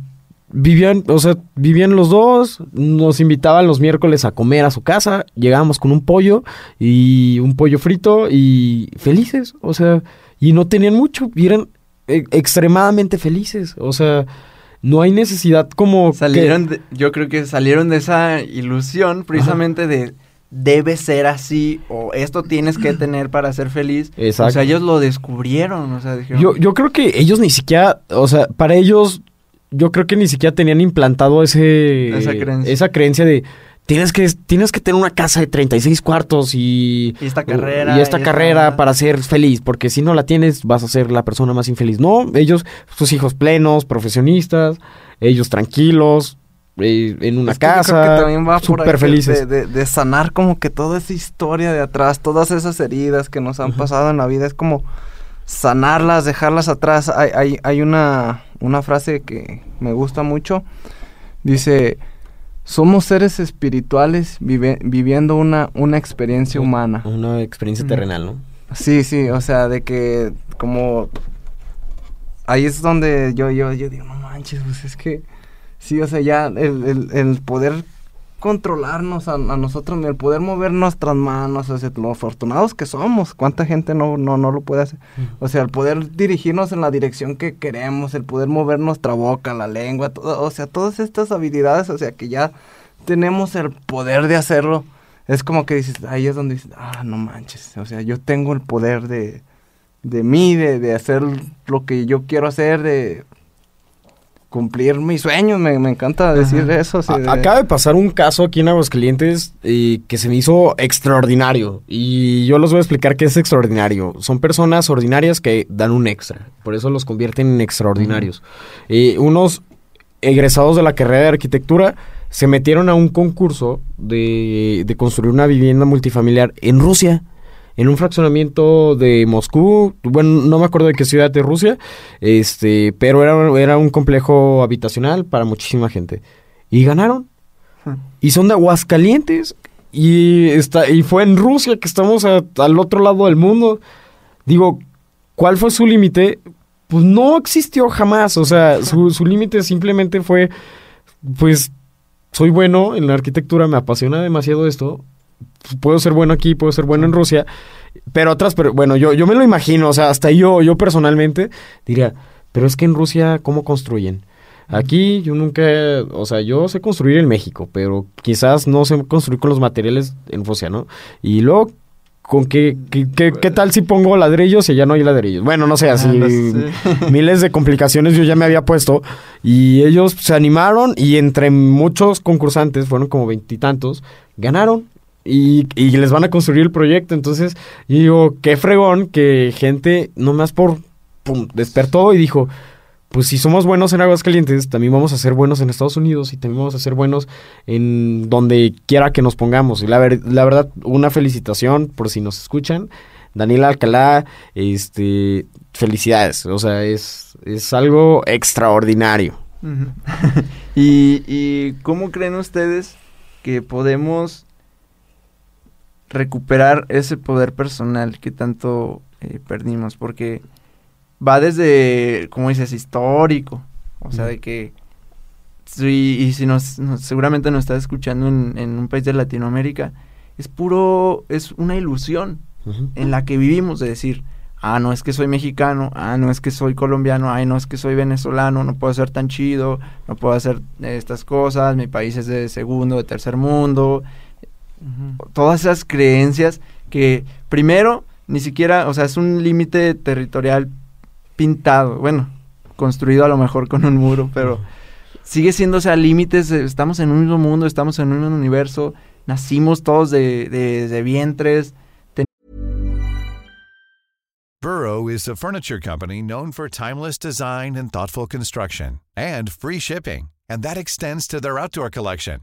vivían, o sea, vivían los dos, nos invitaban los miércoles a comer a su casa, llegábamos con un pollo y un pollo frito y felices, o sea, y no tenían mucho, y eran eh, extremadamente felices, o sea, no hay necesidad como que- Salieron, de- yo creo que salieron de esa ilusión precisamente de debe ser así o esto tienes que tener para ser feliz. Exacto. O sea, ellos lo descubrieron, o sea, dijeron, Yo, yo creo que ellos ni siquiera, o sea, para ellos, yo creo que ni siquiera tenían implantado ese, Esa creencia. esa creencia de tienes que, tienes que tener una casa de 36 cuartos y, Y esta carrera, y esta y esta- carrera para ser feliz, porque si no la tienes vas a ser la persona más infeliz. No, ellos, sus hijos plenos, profesionistas, ellos tranquilos, eh, en una Es que yo casa, creo que también va por ahí súper felices. De, de- de sanar como que toda esa historia de atrás, todas esas heridas que nos han pasado en la vida, es como sanarlas, dejarlas atrás. Hay, hay, hay una, una frase que me gusta mucho. Dice, somos seres espirituales vive- viviendo una, una experiencia humana. Una experiencia terrenal, ¿no? Sí, sí, o sea, de que como ahí es donde yo, yo, yo digo, no manches, pues es que sí, o sea, ya el, el, el poder controlarnos a, a nosotros, el poder mover nuestras manos, o sea, lo afortunados que somos, cuánta gente no, no, no lo puede hacer, o sea, el poder dirigirnos en la dirección que queremos, el poder mover nuestra boca, la lengua, todo, o sea, todas estas habilidades, o sea, que ya tenemos el poder de hacerlo, es como que dices, ahí es donde dices, ah, no manches, o sea, yo tengo el poder de, de mí, de, de hacer lo que yo quiero hacer, de cumplir mis sueños, me, me encanta decir Ajá. eso. de- Acaba de pasar un caso aquí en Aguascalientes eh, que se me hizo extraordinario. Y yo les voy a explicar qué es extraordinario. Son personas ordinarias que dan un extra. Por eso los convierten en extraordinarios. Eh, unos egresados de la carrera de arquitectura se metieron a un concurso de, de construir una vivienda multifamiliar en Rusia. En un fraccionamiento de Moscú, bueno, no me acuerdo de qué ciudad de Rusia, este, pero era, era un complejo habitacional para muchísima gente. Y ganaron. Y son de Aguascalientes. Y, está, y fue en Rusia que estamos a- al otro lado del mundo. Digo, ¿cuál fue su límite? Pues no existió jamás. O sea, su, su límite simplemente fue, pues, soy bueno en la arquitectura, me apasiona demasiado esto. Puedo ser bueno aquí, puedo ser bueno en Rusia. Pero otras, pero bueno, yo, yo me lo imagino, o sea, hasta yo, yo personalmente diría, pero es que en Rusia, ¿cómo construyen? Aquí yo nunca, o sea, yo sé construir en México, pero quizás no sé construir con los materiales en Rusia, ¿no? Y luego, ¿con qué, qué, qué- qué tal si pongo ladrillos y ya no hay ladrillos? Bueno, no sé, así Ah, no sé. miles de complicaciones yo ya me había puesto y ellos se animaron y entre muchos concursantes, fueron como veintitantos, ganaron. Y, y les van a construir el proyecto. Entonces, yo digo, qué fregón que gente, nomás por, pum, despertó y dijo, pues si somos buenos en Aguascalientes, también vamos a ser buenos en Estados Unidos y también vamos a ser buenos en donde quiera que nos pongamos. Y la, ver- la verdad, una felicitación por si nos escuchan. Daniela Alcalá, este, felicidades. O sea, es, es algo extraordinario. ¿Y cómo creen ustedes que podemos recuperar ese poder personal que tanto eh, perdimos? Porque va desde, como dices, histórico. O sea, de que... Y si nos, nos- seguramente nos está escuchando en, en un país de Latinoamérica, es puro, es una ilusión en la que vivimos de decir, ah, no es que soy mexicano, ah, no es que soy colombiano, ay, no es que soy venezolano, no puedo ser tan chido, no puedo hacer estas cosas, mi país es de segundo, de tercer mundo. Todas esas creencias que primero ni siquiera, o es un límite territorial pintado, bueno, construido a lo mejor con un muro, pero sigue siendo, o límites, estamos en un mismo mundo, estamos en un universo, nacimos todos de, de, de vientres. Burrow is a furniture company known for timeless design and thoughtful construction, and free shipping, and that extends to their outdoor collection.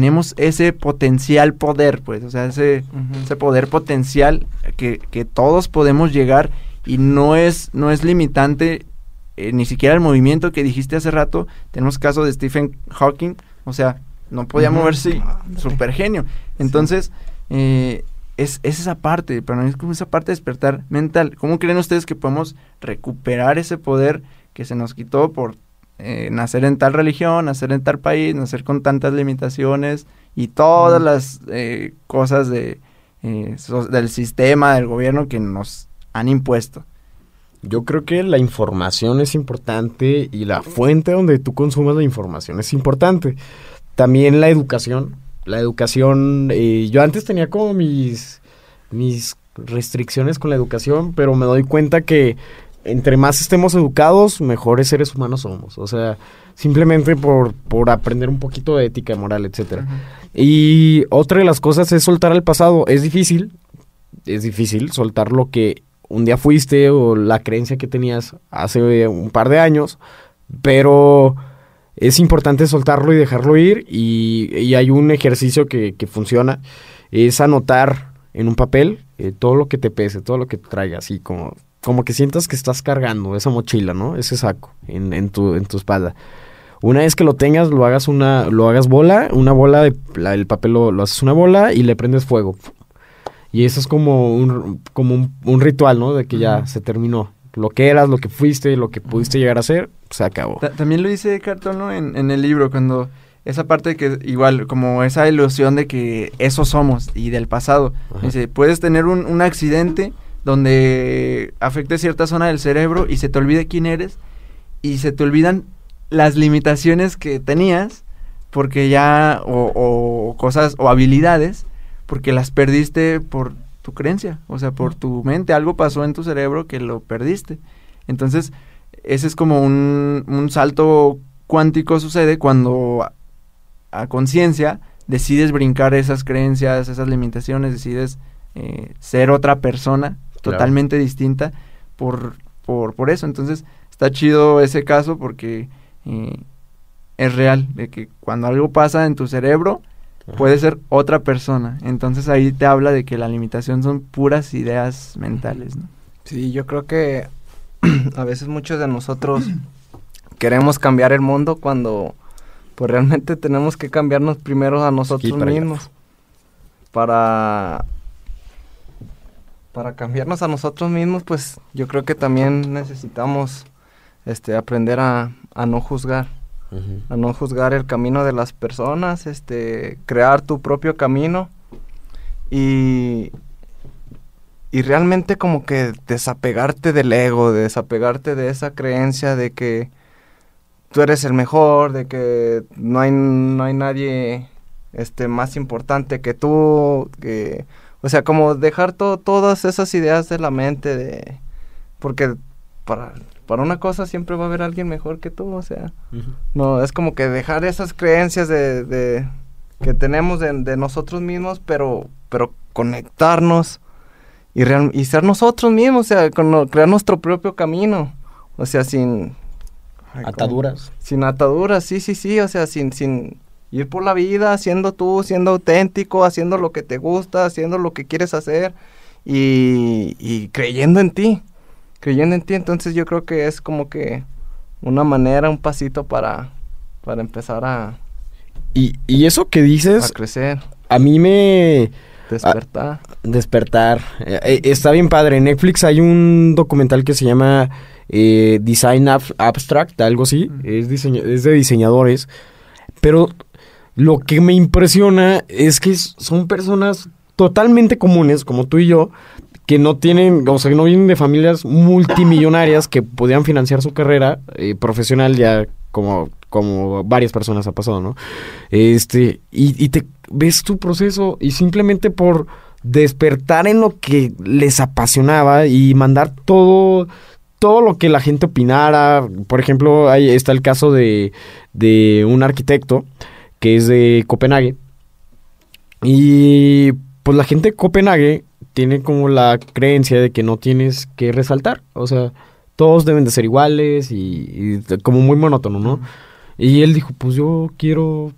Tenemos ese potencial poder, pues, o sea, ese, ese poder potencial que, que, todos podemos llegar y no es, no es limitante eh, ni siquiera el movimiento que dijiste hace rato. Tenemos caso de Stephen Hawking, o sea, no podía moverse, super genio. Entonces, eh, es, es, esa parte, pero es como esa parte de despertar mental. ¿Cómo creen ustedes que podemos recuperar ese poder que se nos quitó por eh, nacer en tal religión, nacer en tal país, nacer con tantas limitaciones y todas las eh, cosas de, eh, del sistema, del gobierno que nos han impuesto? Yo creo que la información es importante y la fuente donde tú consumas la información es importante. También la educación. La educación, yo antes tenía como mis, mis restricciones con la educación, pero me doy cuenta que entre más estemos educados, mejores seres humanos somos. O sea, simplemente por, por aprender un poquito de ética, moral, etcétera. Y otra de las cosas es soltar al pasado. Es difícil, es difícil soltar lo que un día fuiste o la creencia que tenías hace un par de años, pero es importante soltarlo y dejarlo ir y, hay un ejercicio que, funciona, es anotar en un papel eh, todo lo que te pese, todo lo que traigas, así como, como que sientas que estás cargando esa mochila, ¿no? Ese saco en, en, tu, en tu espalda. Una vez que lo tengas, lo hagas una, lo hagas bola, una bola de el papel lo, haces una bola y le prendes fuego. Y eso es como un, como un, ritual, ¿no? De que ya se terminó. Lo que eras, lo que fuiste, lo que pudiste llegar a ser, se acabó. también lo dice Cartón ¿no? en, en el libro, cuando esa parte que igual, como esa ilusión de que eso somos y del pasado. Dice, puedes tener un, un, accidente donde afecte cierta zona del cerebro y se te olvide quién eres y se te olvidan las limitaciones que tenías porque ya, o, o cosas, o habilidades, porque las perdiste por tu creencia, o sea, por tu mente, algo pasó en tu cerebro que lo perdiste. Entonces, ese es como un, un salto cuántico sucede cuando a, conciencia decides brincar esas creencias, esas limitaciones, decides eh, ser otra persona totalmente distinta por, por, por, eso. Entonces está chido ese caso porque eh, es real, de que cuando algo pasa en tu cerebro puede ser otra persona. Entonces ahí te habla de que la limitación son puras ideas mentales. ¿no? Sí, yo creo que a veces muchos de nosotros queremos cambiar el mundo cuando pues realmente tenemos que cambiarnos primero a nosotros mismos para para cambiarnos a nosotros mismos pues yo creo que también necesitamos este aprender a, a no juzgar. A no juzgar el camino de las personas este crear tu propio camino. Y y realmente como que desapegarte del ego, desapegarte de esa creencia de que tú eres el mejor, de que no hay, no hay nadie este, más importante que tú, que, o sea, como dejar todas esas ideas de la mente, de, porque para, para una cosa siempre va a haber alguien mejor que tú, o sea, no, es como que dejar esas creencias de, de que tenemos de, de nosotros mismos, pero, pero conectarnos y, y ser nosotros mismos, o sea, crear nuestro propio camino, o sea, sin... ataduras. Sin ataduras, sí, sí, sí, o sea, sin, sin ir por la vida siendo tú, siendo auténtico, haciendo lo que te gusta, haciendo lo que quieres hacer y, y creyendo en ti, creyendo en ti, entonces yo creo que es como que una manera, un pasito para, para empezar a, Y, y eso que a dices, crecer, a mí me... despertar. Despertar. Eh, eh, está bien padre. En Netflix hay un documental que se llama eh, Design Ab- Abstract, algo así. es, diseña- es de diseñadores. Pero lo que me impresiona es que son personas totalmente comunes, como tú y yo, que no tienen, o sea, que no vienen de familias multimillonarias que podían financiar su carrera eh, profesional ya como, como varias personas ha pasado, ¿no? Este, y, y te ves tu proceso y simplemente por despertar en lo que les apasionaba y mandar todo todo lo que la gente opinara. Por ejemplo, ahí está el caso de, de un arquitecto que es de Copenhague. Y pues la gente de Copenhague tiene como la creencia de que no tienes que resaltar. O sea, todos deben de ser iguales y, y como muy monótono, ¿no? Y él dijo, pues yo quiero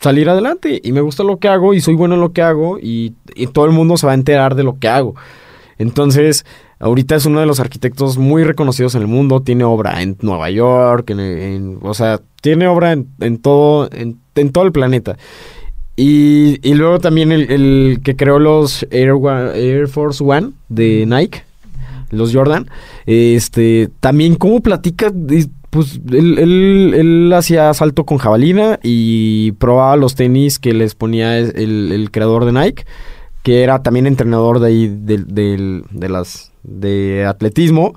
salir adelante y me gusta lo que hago y soy bueno en lo que hago y, y todo el mundo se va a enterar de lo que hago. Entonces, ahorita es uno de los arquitectos muy reconocidos en el mundo, tiene obra en Nueva York, en, en- o sea, tiene obra en, en todo, en, en todo el planeta. Y, y luego también el, que creó los Air, Force One de Nike, los Jordan, este, también cómo platica, de- pues él, él- hacía salto con jabalina y probaba los tenis que les ponía el, creador de Nike, que era también entrenador de ahí del- de las de atletismo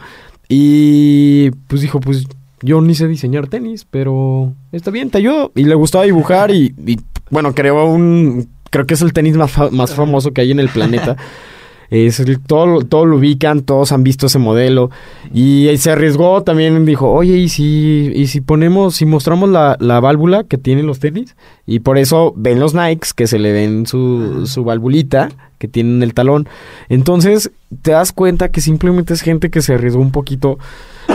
y pues dijo pues yo ni sé diseñar tenis pero está bien te ayudo y le gustaba dibujar y, y, bueno creó un creo que es el tenis más, fa- más famoso que hay en el planeta es el- todo, lo- todo lo ubican, todos han visto ese modelo. Y se arriesgó también, dijo, oye, ¿y si, y si ponemos, si mostramos la, la válvula que tienen los tenis? Y por eso ven los Nikes, que se le ven su, su valvulita que tienen el talón. Entonces, te das cuenta que simplemente es gente que se arriesgó un poquito.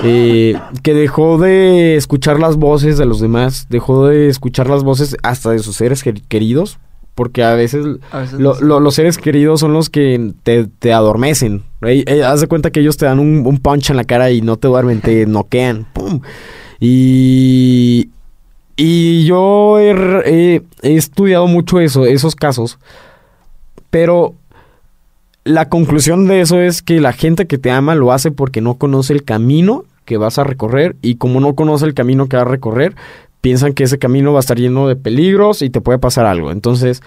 Eh, que dejó de escuchar las voces de los demás, dejó de escuchar las voces hasta de sus seres quer- queridos, porque a veces A veces lo- no- lo- los seres queridos son los que te, te adormecen. Haz de cuenta que ellos te dan un, un punch en la cara y no te duermen, te noquean. ¡Pum! Y, y yo he, he- he estudiado mucho eso, esos casos. Pero la conclusión de eso es que la gente que te ama lo hace porque no conoce el camino que vas a recorrer. Y como no conoce el camino que va a recorrer, piensan que ese camino va a estar lleno de peligros y te puede pasar algo. Entonces,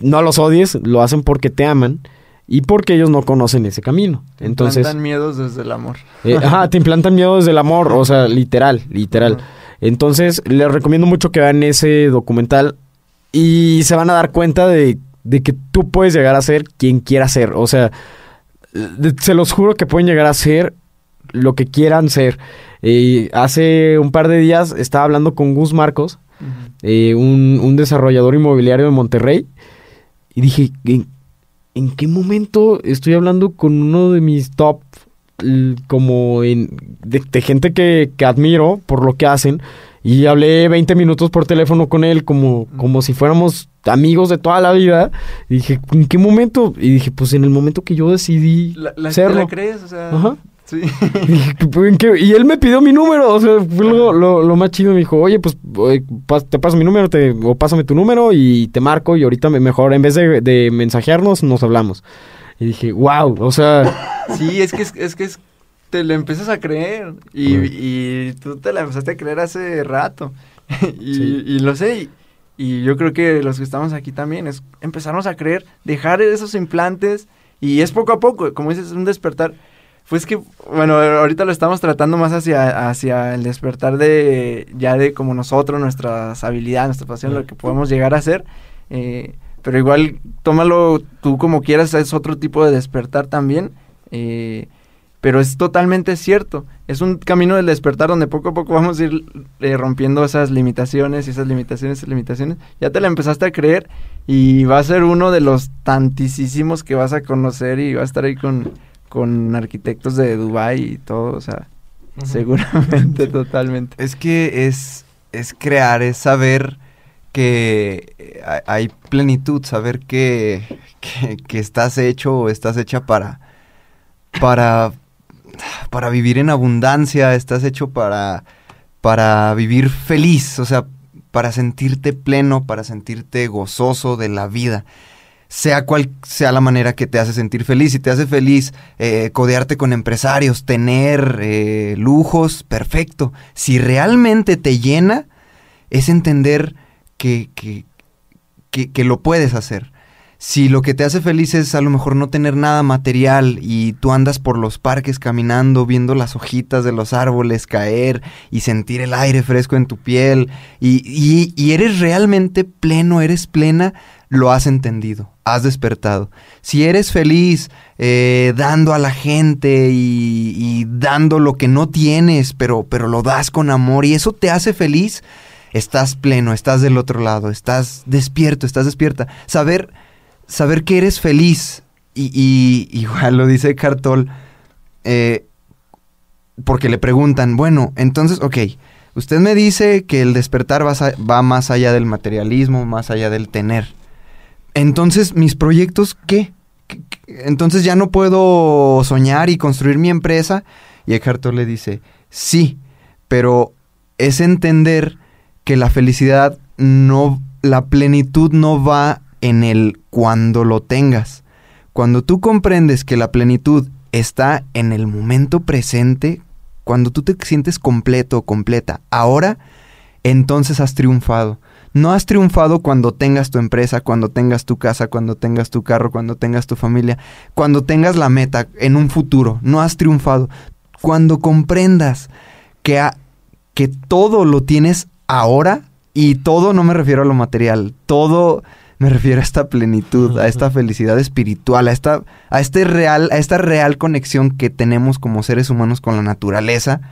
no los odies, lo hacen porque te aman y porque ellos no conocen ese camino. Entonces, Plantan miedos desde el amor. eh, ajá, te implantan miedo desde el amor, o sea, literal, literal. Entonces, les recomiendo mucho que vean ese documental y se van a dar cuenta de, de que tú puedes llegar a ser quien quieras ser. O sea, se los juro que pueden llegar a ser lo que quieran ser. Eh, hace un par de días estaba hablando con Gus Marcos, eh, un, un desarrollador inmobiliario de Monterrey, y dije, ¿en, en qué momento estoy hablando con uno de mis top, como en, de, de gente que, que admiro por lo que hacen? Y hablé 20 minutos por teléfono con él como, como si fuéramos amigos de toda la vida. Y dije, ¿en qué momento? Y dije, pues en el momento que yo decidí La, la, ¿te serlo. la crees? O sea, Ajá. sí. Y él me pidió mi número, o sea, fue lo, lo- lo más chido. Me dijo, oye, pues te paso mi número, te, o pásame tu número y te marco. Y ahorita me- mejor, en vez de, de mensajearnos, nos hablamos. Y dije, wow, o sea, Sí, es que es, es que es- te lo empiezas a creer y, y tú te la empezaste a creer hace rato y, Sí. y lo sé y, y yo creo que los que estamos aquí también es empezarnos a creer, dejar esos implantes y es poco a poco, como dices, un despertar. Pues que, bueno, ahorita lo estamos tratando más hacia, hacia el despertar de, ya de como nosotros, nuestras habilidades, nuestra pasión, lo que podemos llegar a hacer. eh, pero igual, tómalo tú como quieras, es otro tipo de despertar también. eh, pero es totalmente cierto. Es un camino del despertar donde poco a poco vamos a ir eh, rompiendo esas limitaciones y esas limitaciones, esas limitaciones. Ya te la empezaste a creer y va a ser uno de los tantísimos que vas a conocer y va a estar ahí con, con arquitectos de Dubai y todo, o sea, seguramente, totalmente. Es que es, es crear, es saber que eh, hay- hay plenitud, saber que, que, que estás hecho o estás hecha para, para, para vivir en abundancia, estás hecho para, para vivir feliz. O sea, para sentirte pleno, para sentirte gozoso de la vida. Sea cual sea la manera que te hace sentir feliz. Si te hace feliz eh, codearte con empresarios, tener eh, lujos, perfecto. Si realmente te llena, es entender que, que, que, que lo puedes hacer si lo que te hace feliz es a lo mejor no tener nada material y tú andas por los parques caminando, viendo las hojitas de los árboles caer y sentir el aire fresco en tu piel y, y, eres realmente pleno, eres plena, lo has entendido, has despertado. Si eres feliz eh, dando a la gente y, y, dando lo que no tienes, pero, pero lo das con amor y eso te hace feliz, estás pleno, estás del otro lado, estás despierto, estás despierta. Saber saber que eres feliz. Y, igual lo dice Cartol, eh, porque le preguntan, bueno, entonces, ok, usted me dice que el despertar va, va más allá del materialismo, más allá del tener. Entonces, ¿mis proyectos qué? Entonces ya no puedo soñar y construir mi empresa. Y Eckhart Tolle le dice, sí, pero es entender que la felicidad no, la plenitud no va en el cuando lo tengas. Cuando tú comprendes que la plenitud está en el momento presente, cuando tú te sientes completo o completa, ahora, entonces has triunfado. No has triunfado cuando tengas tu empresa, cuando tengas tu casa, cuando tengas tu carro, cuando tengas tu familia, cuando tengas la meta en un futuro. No has triunfado. Cuando comprendas que, que todo lo tienes ahora, y todo no me refiero a lo material, todo me refiero a esta plenitud, a esta felicidad espiritual, a esta, a este real, a esta real conexión que tenemos como seres humanos con la naturaleza,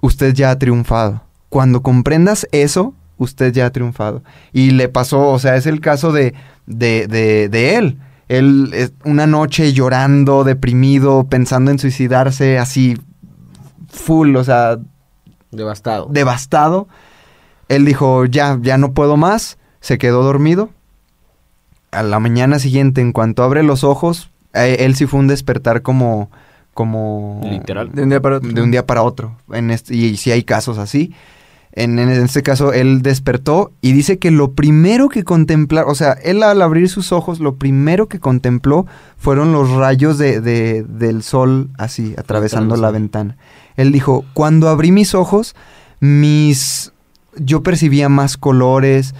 usted ya ha triunfado. Cuando comprendas eso, usted ya ha triunfado. Y le pasó, o sea, es el caso de, de, de, de él. Él, una noche llorando, deprimido, pensando en suicidarse, así, full, o sea... Devastado. Devastado. Él dijo, ya, ya no puedo más. Se quedó dormido a la mañana siguiente, en cuanto abre los ojos, eh, él sí fue un despertar como... como Literal. De un día para otro. De un día para otro. En este, y, sí hay casos así. En, en, este caso, él despertó y dice que lo primero que contemplar, o sea, él al abrir sus ojos, lo primero que contempló fueron los rayos de, de, del sol así, atravesando la ventana. Él dijo, cuando abrí mis ojos, mis... Yo percibía más colores,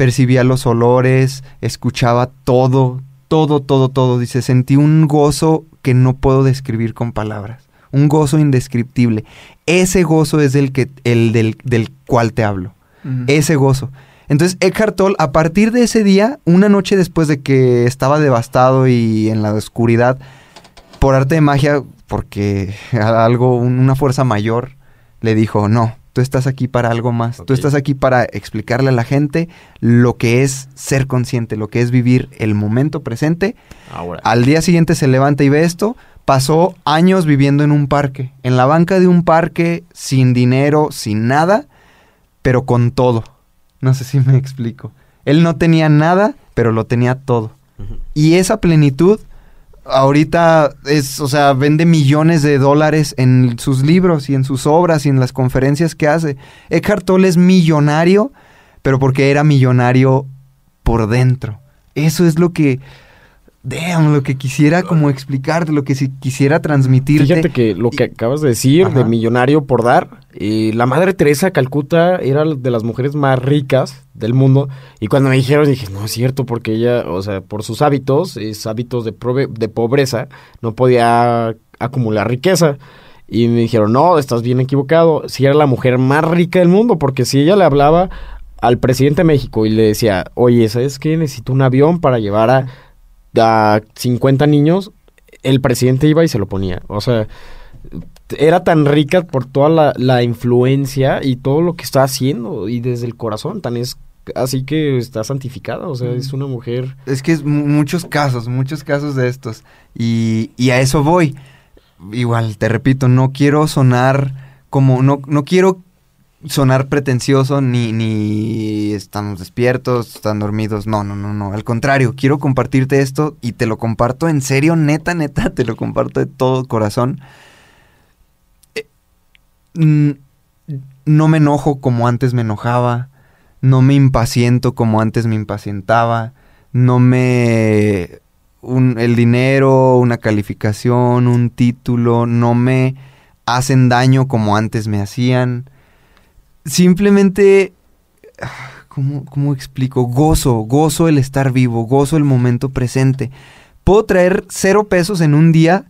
percibía los olores, escuchaba todo, todo, todo, todo. Dice, sentí un gozo que no puedo describir con palabras. Un gozo indescriptible. Ese gozo es el, que, el del, del cual te hablo. Ese gozo. Entonces, Eckhart Tolle, a partir de ese día, una noche después de que estaba devastado y en la oscuridad, por arte de magia, porque algo, una fuerza mayor, le dijo, no, Tú estás aquí para algo más. Tú estás aquí para explicarle a la gente lo que es ser consciente, lo que es vivir el momento presente. Ahora. Al día siguiente se levanta y ve esto. Pasó años viviendo en un parque, en la banca de un parque, sin dinero, sin nada, pero con todo. No sé si me explico. Él no tenía nada, pero lo tenía todo. Y esa plenitud ahorita es, o sea, vende millones de dólares en sus libros y en sus obras y en las conferencias que hace. Eckhart Tolle es millonario, pero porque era millonario por dentro. Eso es lo que, damn, lo que quisiera como explicarte, lo que si quisiera transmitirte. Fíjate que lo que acabas de decir de millonario por dar, eh, la Madre Teresa Calcuta era de las mujeres más ricas del mundo y cuando me dijeron dije, no es cierto porque ella, o sea, por sus hábitos, es hábitos de, de pobreza, no podía acumular riqueza. Y me dijeron, no, estás bien equivocado. Si era la mujer más rica del mundo, porque si ella le hablaba al presidente de México y le decía, oye, ¿sabes qué? Necesito un avión para llevar a a 50 niños, el presidente iba y se lo ponía. O sea, era tan rica por toda la, la influencia y todo lo que está haciendo y desde el corazón, tan es así que está santificada, o sea, es una mujer. Es que es muchos casos, muchos casos de estos. Y, y a eso voy. Igual, te repito, no quiero sonar como, no, no quiero sonar pretencioso ni, ni estamos despiertos, están dormidos. No, no, no, no. Al contrario, quiero compartirte esto y te lo comparto en serio, neta, neta, te lo comparto de todo corazón. Eh, no me enojo como antes me enojaba. no me impaciento como antes me impacientaba, no me... el dinero, una calificación, un título, no me hacen daño como antes me hacían. Simplemente, ¿cómo, cómo explico? Gozo, gozo el estar vivo, gozo el momento presente. Puedo traer cero pesos en un día,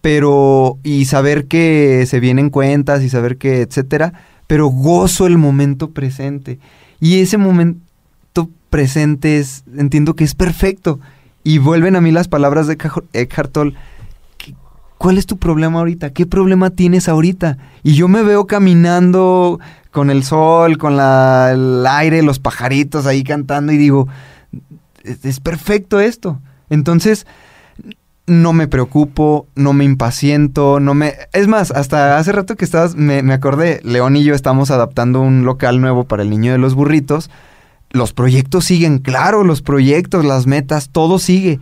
pero y saber que se vienen cuentas y saber que, etcétera, pero gozo el momento presente. Y ese momento presente es, entiendo que es perfecto. Y vuelven a mí las palabras de Eckhart Tolle. ¿Qué- ¿Cuál es tu problema ahorita? ¿Qué problema tienes ahorita? Y yo me veo caminando con el sol, con la- el aire, los pajaritos ahí cantando y digo, es, perfecto esto. Entonces, no me preocupo, no me impaciento, no me... Es más, hasta hace rato que estabas, me, me acordé, León y yo estamos adaptando un local nuevo para el niño de los burritos. Los proyectos siguen, claro, los proyectos, las metas, todo sigue.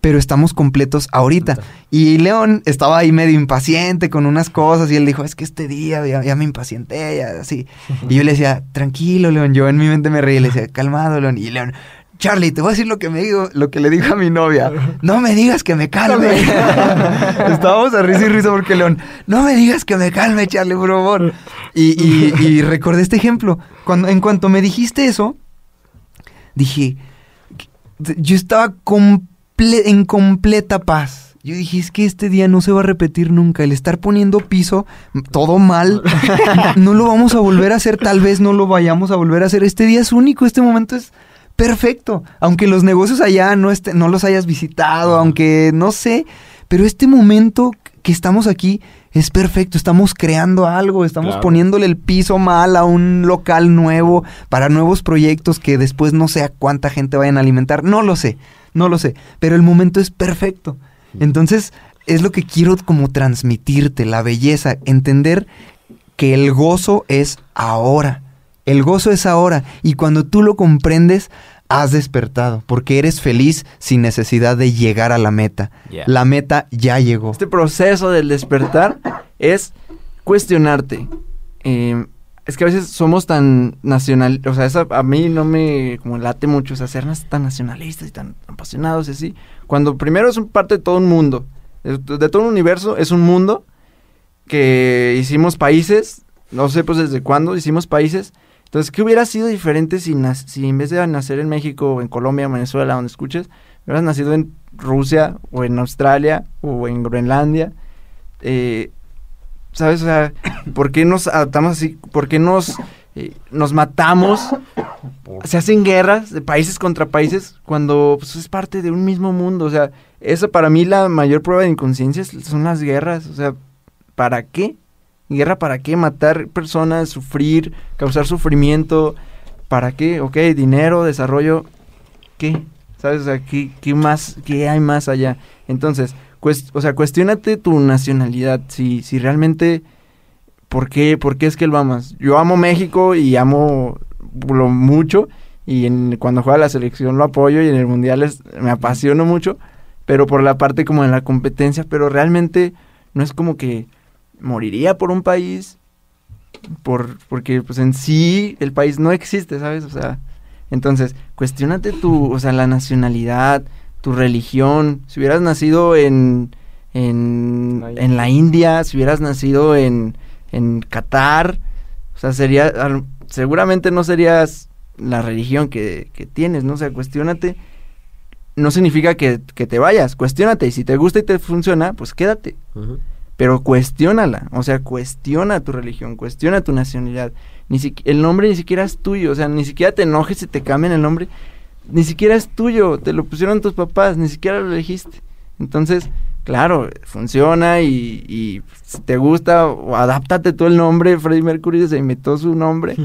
Pero estamos completos ahorita. Y León estaba ahí medio impaciente con unas cosas y él dijo, es que este día ya, ya me impacienté, ya así. Y yo le decía, tranquilo, León. Yo en mi mente me reí y le decía, calmado, León. Y León, Charlie, te voy a decir lo que me digo, lo que le dijo a mi novia. No me digas que me calme. Estábamos a risa y risa porque León, no me digas que me calme, Charlie, por favor. Y, y- y recordé este ejemplo. Cuando, en cuanto me dijiste eso, dije, yo estaba comple- en completa paz. Yo dije, es que este día no se va a repetir nunca. El estar poniendo piso, todo mal, no lo vamos a volver a hacer. Tal vez no lo vayamos a volver a hacer. Este día es único, este momento es perfecto. Aunque los negocios allá no, este- no los hayas visitado, aunque no sé. Pero este momento que estamos aquí es perfecto. Estamos creando algo, estamos Claro. poniéndole el piso mal a un local nuevo para nuevos proyectos que después no sé a cuánta gente vayan a alimentar. No lo sé, no lo sé. Pero el momento es perfecto. Entonces, es lo que quiero como transmitirte, la belleza, entender que el gozo es ahora. El gozo es ahora. Y cuando tú lo comprendes, has despertado, porque eres feliz sin necesidad de llegar a la meta. Yeah. La meta ya llegó. Este proceso del despertar es cuestionarte. Eh, es que a veces somos tan nacional, o sea, esa a mí no me como late mucho, o sea, ser tan nacionalistas y tan apasionados y así. Cuando primero es un parte de todo un mundo, de, todo un universo, es un mundo que hicimos países, no sé pues desde cuándo hicimos países. Entonces, ¿qué hubiera sido diferente si, si en vez de nacer en México, o en Colombia, en Venezuela, donde escuches, hubieras nacido en Rusia o en Australia o en Groenlandia? Eh, ¿Sabes? O sea, ¿por qué nos adaptamos así? ¿Por qué nos, eh, nos matamos? Se hacen guerras de países contra países cuando pues, es parte de un mismo mundo. O sea, esa para mí la mayor prueba de inconsciencia son las guerras. O sea, ¿para qué? ¿Guerra para qué? Matar personas, sufrir, causar sufrimiento. ¿Para qué? Ok, dinero, desarrollo. ¿Qué? ¿Sabes? O sea, ¿qué, más? ¿Qué hay más allá? Entonces, o sea, cuestiónate tu nacionalidad. Si, si realmente... ¿Por qué? ¿Por qué es que lo amas? Yo amo México y amo lo mucho. Y en, cuando juega la selección lo apoyo y en el mundial es- me apasiono mucho. Pero por la parte como de la competencia. Pero realmente no es como que moriría por un país. Por, porque pues en sí el país no existe, ¿sabes? O sea, entonces, cuestionate tu, o sea, la nacionalidad, tu religión. Si hubieras nacido en, en, La en la India, si hubieras nacido en, en Qatar, o sea, sería, seguramente no serías la religión que, que tienes, ¿no? O sea, cuestionate. No significa que, que te vayas, cuestionate. Y si te gusta y te funciona, pues quédate. Pero cuestiónala, o sea, cuestiona tu religión, cuestiona tu nacionalidad. Ni siqui- el nombre ni siquiera es tuyo, o sea, ni siquiera te enojes si te cambian el nombre. Ni siquiera es tuyo, te lo pusieron tus papás, ni siquiera lo elegiste. Entonces, claro, funciona y, y si te gusta, o adáptate tú el nombre. Freddie Mercury se inventó su nombre.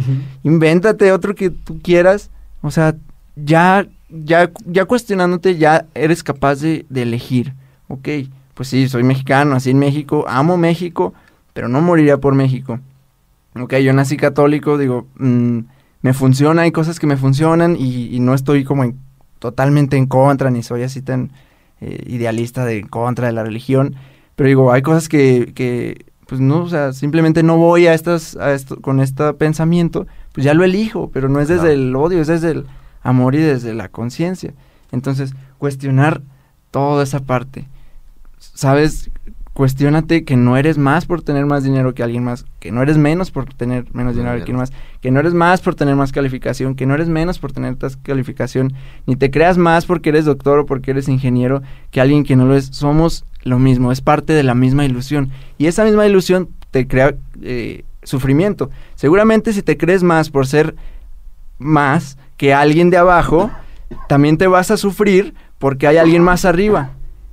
Invéntate otro que tú quieras. O sea, ya, ya, ya cuestionándote, ya eres capaz de, de elegir. Ok, pues sí, soy mexicano, nací en México, amo México, pero no moriría por México. Ok, yo nací católico, digo, mm, me funciona, hay cosas que me funcionan y, y no estoy como en- totalmente en contra, ni soy así tan eh, idealista de en contra de la religión, pero digo, hay cosas que, que pues no, o sea, simplemente no voy a estas, a esto, con este pensamiento, pues ya lo elijo, pero no es desde el odio, es desde el amor y desde la conciencia. Entonces, cuestionar toda esa parte. ¿Sabes? Cuestiónate que no eres más por tener más dinero que alguien más, que no eres menos por tener menos dinero que alguien más, que no eres más por tener más calificación, que no eres menos por tener más calificación, ni te creas más porque eres doctor o porque eres ingeniero que alguien que no lo es. Somos lo mismo, es parte de la misma ilusión. Y esa misma ilusión te crea eh, sufrimiento. Seguramente si te crees más por ser más que alguien de abajo, también te vas a sufrir porque hay alguien más arriba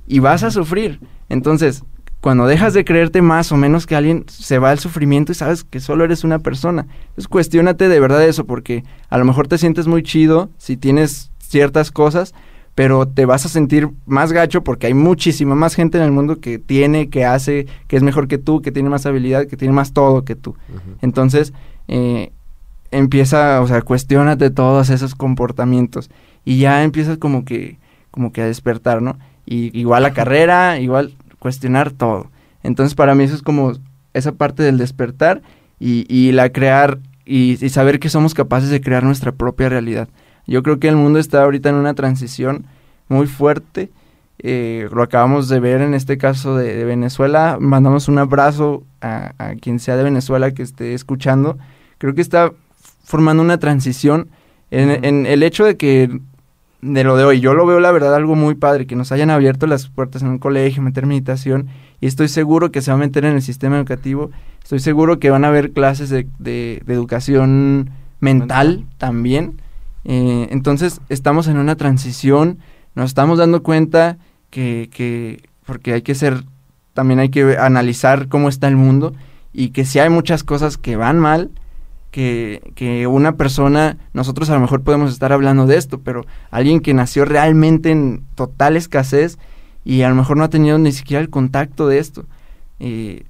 y vas a sufrir. Entonces, cuando dejas de creerte más o menos que alguien, se va el sufrimiento y sabes que solo eres una persona. Entonces, cuestiónate de verdad eso porque a lo mejor te sientes muy chido si tienes ciertas cosas, pero te vas a sentir más gacho porque hay muchísima más gente en el mundo que tiene, que hace, que es mejor que tú, que tiene más habilidad, que tiene más todo que tú. Entonces, eh, empieza, o sea, cuestionate todos esos comportamientos y ya empiezas como que, como que a despertar, ¿no? Y igual la carrera, igual cuestionar todo. Entonces para mí eso es como esa parte del despertar y, y la crear y, saber que somos capaces de crear nuestra propia realidad. Yo creo que el mundo está ahorita en una transición muy fuerte. Eh, lo acabamos de ver en este caso de, Venezuela. Mandamos un abrazo a, a, quien sea de Venezuela que esté escuchando. Creo que está formando una transición en, en, el hecho de que de lo de hoy, yo lo veo la verdad algo muy padre, que nos hayan abierto las puertas en un colegio, meter meditación, y estoy seguro que se va a meter en el sistema educativo, estoy seguro que van a haber clases de, de, educación mental también. Eh, entonces estamos en una transición, nos estamos dando cuenta que, que, porque hay que ser, también hay que analizar cómo está el mundo, y que si hay muchas cosas que van mal, que, una persona, nosotros a lo mejor podemos estar hablando de esto, pero alguien que nació realmente en total escasez y a lo mejor no ha tenido ni siquiera el contacto de esto. Eh,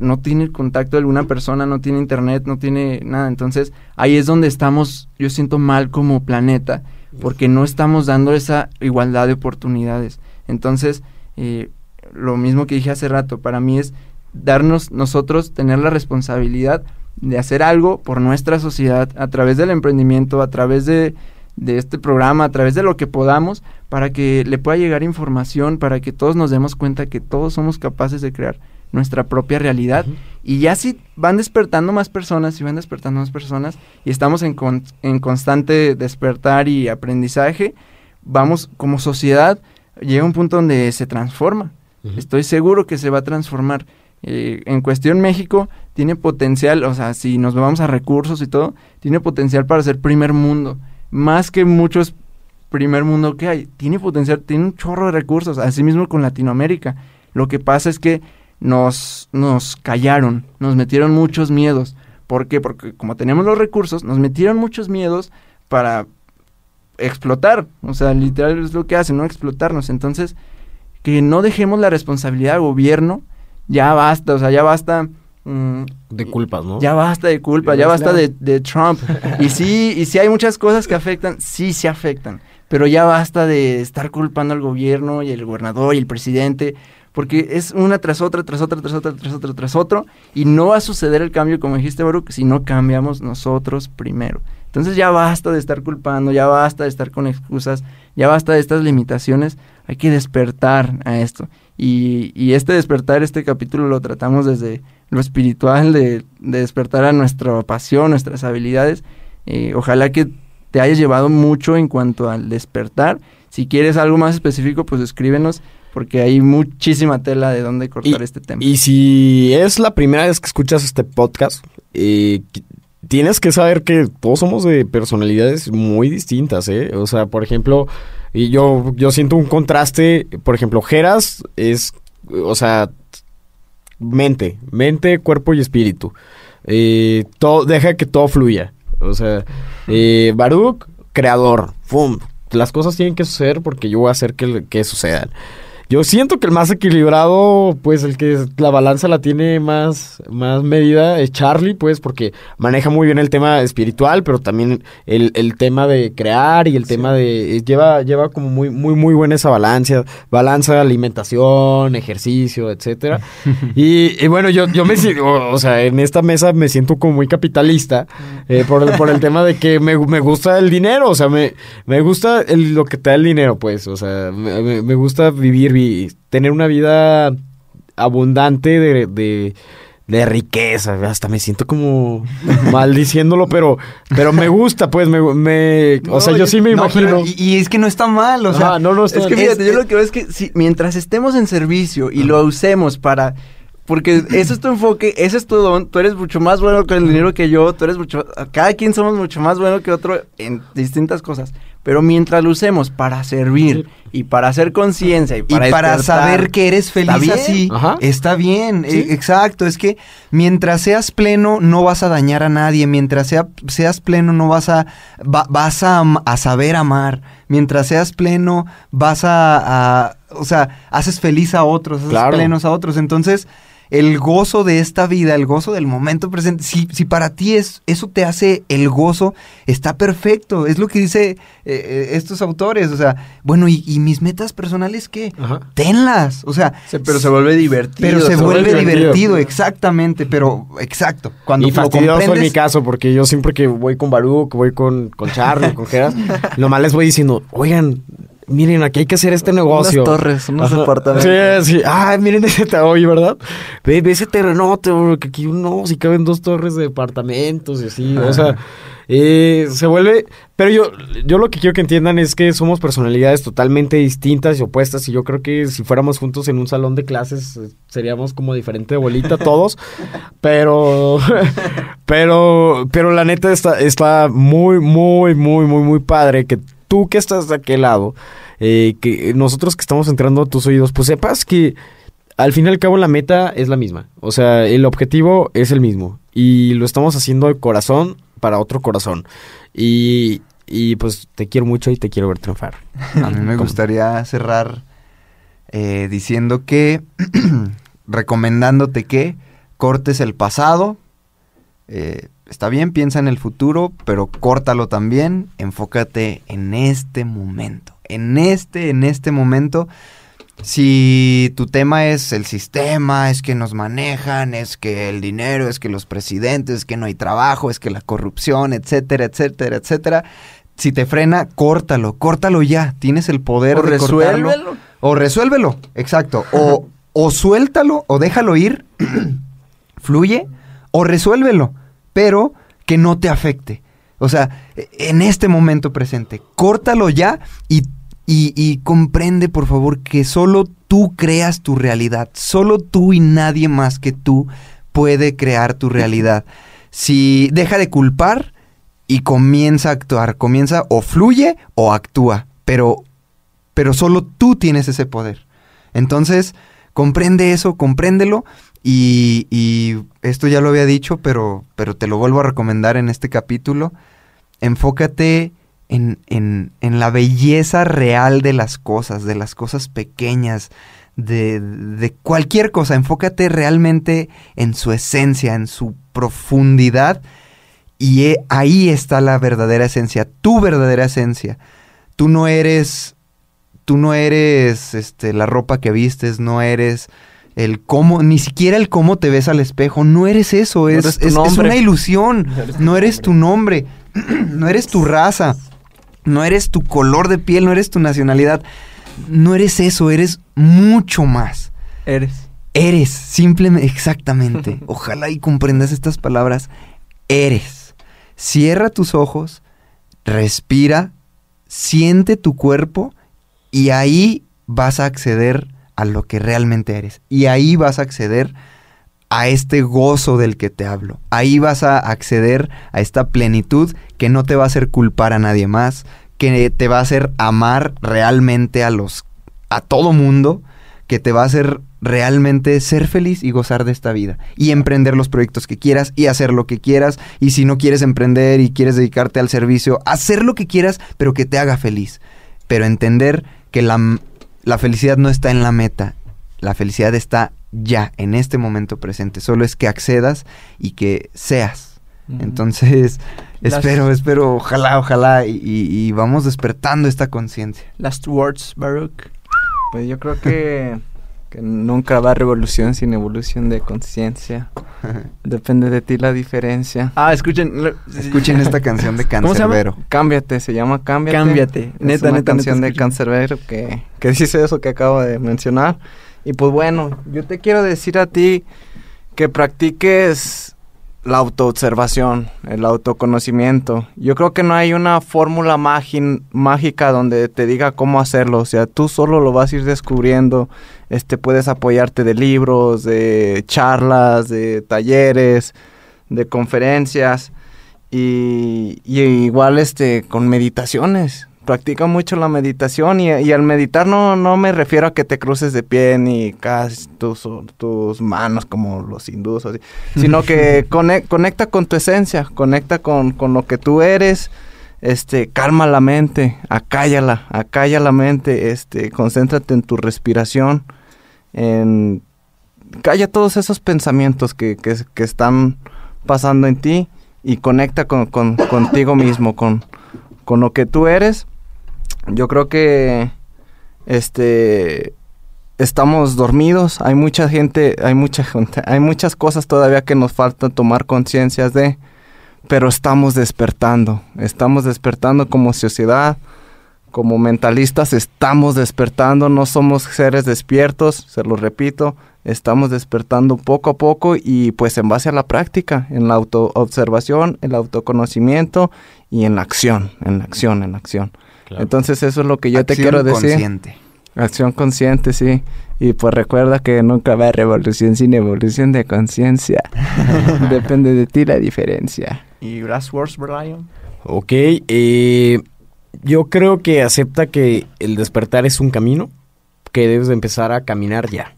no tiene el contacto de alguna persona, no tiene internet, no tiene nada. Entonces ahí es donde estamos, yo siento mal como planeta, porque no estamos dando esa igualdad de oportunidades. Entonces, eh, lo mismo que dije hace rato, para mí es darnos nosotros, tener la responsabilidad de hacer algo por nuestra sociedad a través del emprendimiento, a través de, de, este programa, a través de lo que podamos, para que le pueda llegar información, para que todos nos demos cuenta que todos somos capaces de crear nuestra propia realidad. Y ya si van despertando más personas, si van despertando más personas, y estamos en, en constante despertar y aprendizaje, vamos como sociedad, llega un punto donde se transforma. Estoy seguro que se va a transformar. Eh, en cuestión México tiene potencial, o sea, si nos vamos a recursos y todo, tiene potencial para ser primer mundo. Más que muchos primer mundo que hay. Tiene potencial, tiene un chorro de recursos, así mismo con Latinoamérica. Lo que pasa es que nos, nos callaron, nos metieron muchos miedos. ¿Por qué? Porque como tenemos los recursos, nos metieron muchos miedos para explotar. O sea, literal es lo que hacen, ¿no? Explotarnos. Entonces, que no dejemos la responsabilidad al gobierno ya basta, o sea, ya basta. Mm, de culpas, ¿no? Ya basta de culpa, ya basta de, de, Trump. y sí, y sí hay muchas cosas que afectan, sí se afectan, pero ya basta de estar culpando al gobierno y el gobernador y el presidente, porque es una tras otra, tras otra, tras otra, tras otra, tras otro, y no va a suceder el cambio, como dijiste, Baruch, si no cambiamos nosotros primero. Entonces ya basta de estar culpando, ya basta de estar con excusas, ya basta de estas limitaciones, hay que despertar a esto. Y, este despertar, este capítulo lo tratamos desde lo espiritual, de, despertar a nuestra pasión, nuestras habilidades. Eh, ojalá que te hayas llevado mucho en cuanto al despertar. Si quieres algo más específico, pues escríbenos, porque hay muchísima tela de dónde cortar este tema. Y si es la primera vez que escuchas este podcast, eh, tienes que saber que todos somos de personalidades muy distintas, ¿eh? O sea, por ejemplo, y yo, yo siento un contraste, por ejemplo, Geras es, o sea, mente, mente, cuerpo y espíritu. Eh, todo, deja que todo fluya. O sea, eh, Baruch, creador, ¡fum! Las cosas tienen que suceder porque yo voy a hacer que, que sucedan. Yo siento que el más equilibrado, pues el que la balanza la tiene más, más medida es Charlie, pues porque maneja muy bien el tema espiritual, pero también el, el tema de crear y el tema de... Lleva, lleva como muy, muy, muy buena esa balanza, balanza de alimentación, ejercicio, etcétera. y, y bueno, yo, yo me siento, o sea, en esta mesa me siento como muy capitalista eh, por, el, por el tema de que me, me gusta el dinero, o sea, me, me gusta el- lo que te da el dinero, pues, o sea, me- me gusta vivir, vi- tener una vida abundante de, de, de riqueza, hasta me siento como mal diciéndolo, pero, pero me gusta, pues, me, me o sea, yo sí me No, imagino. pero- y, y es que no está mal, o sea, no, no está Es que mal. fíjate, Es- yo lo que veo es que si, mientras estemos en servicio y lo usemos para... Porque ese es tu enfoque, ese es tu don, tú eres mucho más bueno con el dinero que yo, tú eres mucho... Cada quien somos mucho más bueno que otro en distintas cosas. Pero mientras lo usemos para servir y para hacer conciencia y y para, para despertar, saber que eres ¿está feliz bien? así, Ajá. está bien, Sí. e- exacto, es que mientras seas pleno no vas a dañar a nadie, mientras sea- seas pleno no vas a, va- vas a, a saber amar, mientras seas pleno vas a, a- o sea, haces feliz a otros, haces Claro. plenos a otros, entonces el gozo de esta vida, el gozo del momento presente, si, si para ti es, eso te hace el gozo, está perfecto, es lo que dice eh, eh, estos autores, o sea, bueno, ¿y, y mis metas personales qué? Ajá. Tenlas, o sea, Se- pero se vuelve divertido. pero se, se vuelve vuelve divertido. divertido. exactamente, pero exacto. Cuando y fastidioso en mi caso, porque yo siempre que voy con Baruch, voy con, con Charlie, con Geras, nomás les voy diciendo, oigan, miren, aquí hay que hacer este negocio. Unas torres, unos Ajá. departamentos. Sí, sí. Ay, miren ese terreno, oye, ¿verdad? Ve, ve ese terrenote, que aquí no, si caben dos torres de departamentos y así, o sea, eh, se vuelve... Pero yo, yo lo que quiero que entiendan es que somos personalidades totalmente distintas y opuestas y yo creo que si fuéramos juntos en un salón de clases eh, seríamos como diferente bolita todos, pero... pero, pero la neta está, está muy, muy, muy, muy, muy padre que tú que estás de aquel lado, eh, que nosotros que estamos entrando a tus oídos, pues sepas que al fin y al cabo la meta es la misma. O sea, el objetivo es el mismo. Y lo estamos haciendo de corazón para otro corazón. Y, y pues te quiero mucho y te quiero ver triunfar. a mí me gustaría cerrar eh, diciendo que, recomendándote que cortes el pasado. eh, está bien, piensa en el futuro, pero córtalo también. Enfócate en este momento. En este, en este momento. Si tu tema es el sistema, es que nos manejan, es que el dinero, es que los presidentes, es que no hay trabajo, es que la corrupción, etcétera, etcétera, etcétera. Si te frena, córtalo, córtalo ya. Tienes el poder O de cortarlo. resuélvelo. O resuélvelo, exacto. O, o suéltalo o déjalo ir, fluye, o resuélvelo, pero que no te afecte. O sea, en este momento presente, córtalo ya y, y- comprende, por favor, que solo tú creas tu realidad. Solo tú y nadie más que tú puede crear tu realidad. Si deja de culpar y comienza a actuar, comienza o fluye o actúa, pero pero solo tú tienes ese poder. Entonces, comprende eso, compréndelo y, y esto ya lo había dicho, pero, pero te lo vuelvo a recomendar en este capítulo. Enfócate en, en- en la belleza real de las cosas, de las cosas pequeñas, de, de cualquier cosa. Enfócate realmente en su esencia, en su profundidad. Y eh, ahí está la verdadera esencia, tu verdadera esencia. Tú no eres tú no eres este, la ropa que vistes, no eres el cómo, ni siquiera el cómo te ves al espejo, no eres eso, es, eres es- es una ilusión, no eres tu nombre, no eres tu raza, no eres tu color de piel, no eres tu nacionalidad, no eres eso, eres mucho más. Eres. Eres, simplemente, exactamente. Ojalá y comprendas estas palabras. Eres. Cierra tus ojos, respira, siente tu cuerpo y ahí vas a acceder a lo que realmente eres. Y ahí vas a acceder a este gozo del que te hablo. Ahí vas a acceder a esta plenitud que no te va a hacer culpar a nadie más, que te va a hacer amar realmente a los a todo mundo, que te va a hacer realmente ser feliz y gozar de esta vida y emprender los proyectos que quieras y hacer lo que quieras y si no quieres emprender y quieres dedicarte al servicio, hacer lo que quieras, pero que te haga feliz. Pero entender que la la felicidad no está en la meta, la felicidad está ya, en este momento presente. Solo es que accedas y que seas. Entonces, Las- espero, espero, ojalá, ojalá, y, y- y vamos despertando esta conciencia. Last words, Baruch. Pues yo creo que, que nunca va revolución sin evolución de conciencia. Depende de ti la diferencia. Ah, escuchen. lo- Escuchen esta canción de ¿Cómo se llama? Cancerbero. Cámbiate, se llama Cámbiate. Cámbiate. Es Neta, una neta, canción neta, de. Cancerbero que, que dice eso que acabo de mencionar. Y pues bueno, yo te quiero decir a ti que practiques la autoobservación, el autoconocimiento. Yo creo que no hay una fórmula mágica donde te diga cómo hacerlo. O sea, tú solo lo vas a ir descubriendo. Este, puedes apoyarte de libros, de charlas, de talleres, de conferencias. Y, y igual este, con meditaciones. Practica mucho la meditación y, y al meditar no, no me refiero a que te cruces de pie ni casi tus, tus manos como los así, sino que cone- conecta con tu esencia, conecta con, con lo que tú eres, este, calma la mente, acállala, acalla la mente, este, concéntrate en tu respiración, en calla todos esos pensamientos que, que, están pasando en ti y conecta con, con- contigo mismo, con, con lo que tú eres. Yo creo que este estamos dormidos, hay mucha gente, hay mucha gente, hay muchas cosas todavía que nos falta tomar conciencias de, pero estamos despertando, estamos despertando como sociedad, como mentalistas estamos despertando, no somos seres despiertos, se lo repito, estamos despertando poco a poco y pues en base a la práctica, en la autoobservación, el autoconocimiento y en la acción, en la acción, en la acción. Entonces eso es lo que yo te quiero decir. consciente. Acción consciente, sí. Y pues recuerda que nunca va a haber revolución sin evolución de conciencia. Depende de ti la diferencia. ¿Y last words, Brian? Ok, eh, yo creo que acepta que el despertar es un camino que debes de empezar a caminar ya.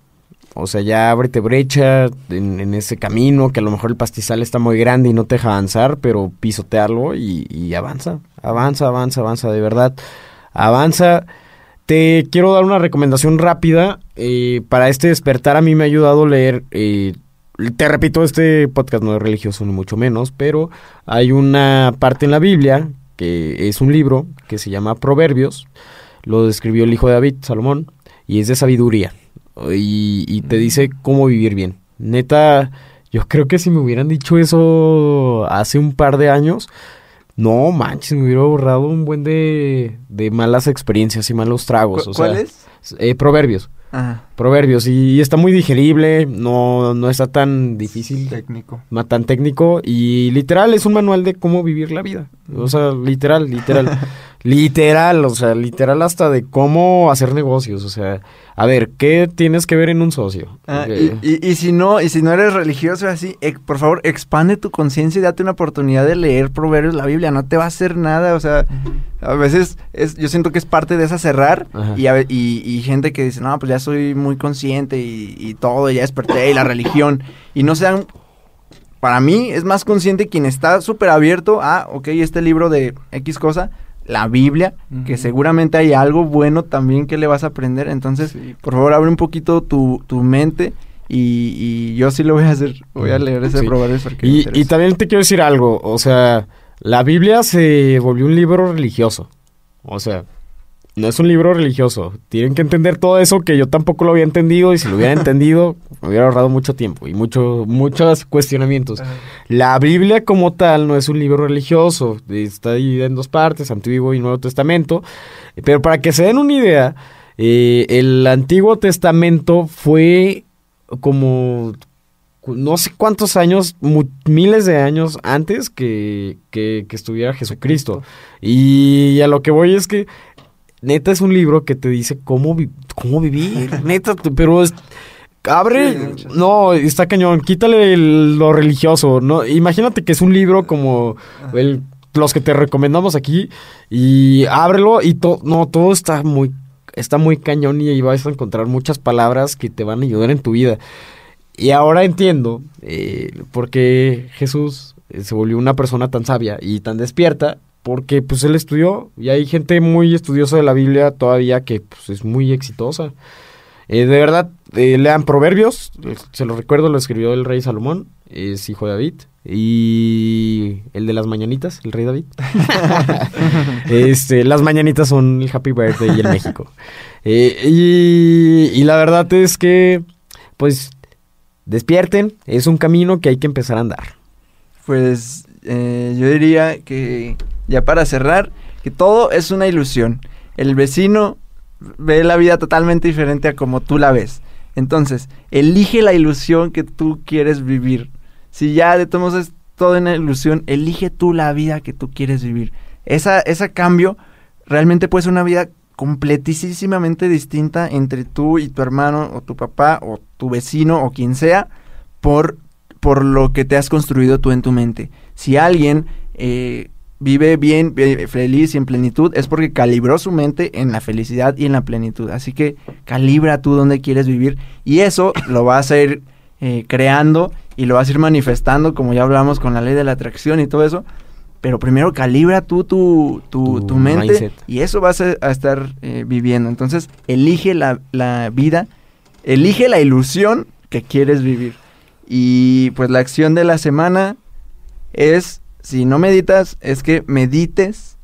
O sea, ya ábrete brecha en, en ese camino, que a lo mejor el pastizal está muy grande y no te deja avanzar, pero pisotearlo y, y avanza, avanza, avanza, avanza, de verdad, avanza. Te quiero dar una recomendación rápida. eh, para este despertar a mí me ha ayudado leer, eh, te repito, este podcast no es religioso ni mucho menos, pero hay una parte en la Biblia que es un libro que se llama Proverbios. Lo escribió el hijo de David, Salomón, y es de sabiduría. Y, y te dice cómo vivir bien. Neta, yo creo que si me hubieran dicho eso hace un par de años, no manches, me hubiera borrado un buen de, de malas experiencias y malos tragos. ¿Cu- o sea, ¿Cuál es? eh, proverbios. Ajá. Proverbios. Y, y está muy digerible, no, no está tan difícil Técnico. ma- tan técnico y literal es un manual de cómo vivir la vida. O sea, literal, literal. literal, o sea, literal hasta de cómo hacer negocios. O sea, a ver, ¿qué tienes que ver en un socio? Ah, y, y- y si no, y si no eres religioso así, eh, por favor, expande tu conciencia y date una oportunidad de leer proverbios la Biblia, no te va a hacer nada, o sea, a veces es, yo siento que es parte de esa cerrar y, a y, y gente que dice, no, pues ya soy muy consciente y, y todo, ya desperté y la religión, y no sean, para mí es más consciente quien está súper abierto a, ok, este libro de X cosa, la Biblia, que seguramente hay algo bueno también que le vas a aprender, entonces, por favor, abre un poquito tu, tu mente y, y yo sí lo voy a hacer, voy a leer ese Sí. proverbio porque me Y, y también te quiero decir algo, o sea, la Biblia se volvió un libro religioso. O sea, no es un libro religioso. Tienen que entender todo eso que yo tampoco lo había entendido y si lo hubiera entendido me hubiera ahorrado mucho tiempo y mucho, muchos cuestionamientos. La Biblia como tal no es un libro religioso, está dividida en dos partes, Antiguo y Nuevo Testamento, pero para que se den una idea, eh, el Antiguo Testamento fue como no sé cuántos años, miles de años antes que, que, que estuviera Jesucristo. Y a lo que voy es que neta es un libro que te dice cómo, vi- cómo vivir, neta, pero es... Abre, Sí, no, está cañón, quítale el- lo religioso, no, imagínate que es un libro como el- los que te recomendamos aquí y ábrelo y todo, no, todo está muy, está muy cañón y ahí vas a encontrar muchas palabras que te van a ayudar en tu vida. Y ahora entiendo eh, por qué Jesús eh, se volvió una persona tan sabia y tan despierta porque pues él estudió y hay gente muy estudiosa de la Biblia todavía que pues, es muy exitosa. Eh, de verdad, eh, lean Proverbios, se lo recuerdo, lo escribió el rey Salomón, es hijo de David, y el de las mañanitas, el rey David. este, las mañanitas son el Happy Birthday y el México. Eh, y, y la verdad es que, pues, despierten, es un camino que hay que empezar a andar. Pues eh, yo diría que, ya para cerrar, que todo es una ilusión. El vecino ve la vida totalmente diferente a como tú la ves. Entonces, elige la ilusión que tú quieres vivir. Si ya de todos es todo una ilusión, elige tú la vida que tú quieres vivir. Esa, ese cambio realmente puede ser una vida completísimamente distinta entre tú y tu hermano o tu papá o tu vecino o quien sea por, por lo que te has construido tú en tu mente. Si alguien eh, vive bien, eh, feliz y en plenitud, es porque calibró su mente en la felicidad y en la plenitud. Así que calibra tú dónde quieres vivir y eso lo vas a ir eh, creando y lo vas a ir manifestando, como ya hablamos con la ley de la atracción y todo eso. Pero primero calibra tú tu, tu, Tu tu mente mindset. y eso vas a, a estar eh, viviendo. Entonces, elige la, la vida, elige la ilusión que quieres vivir. Y pues la acción de la semana es, si no meditas, es que medites,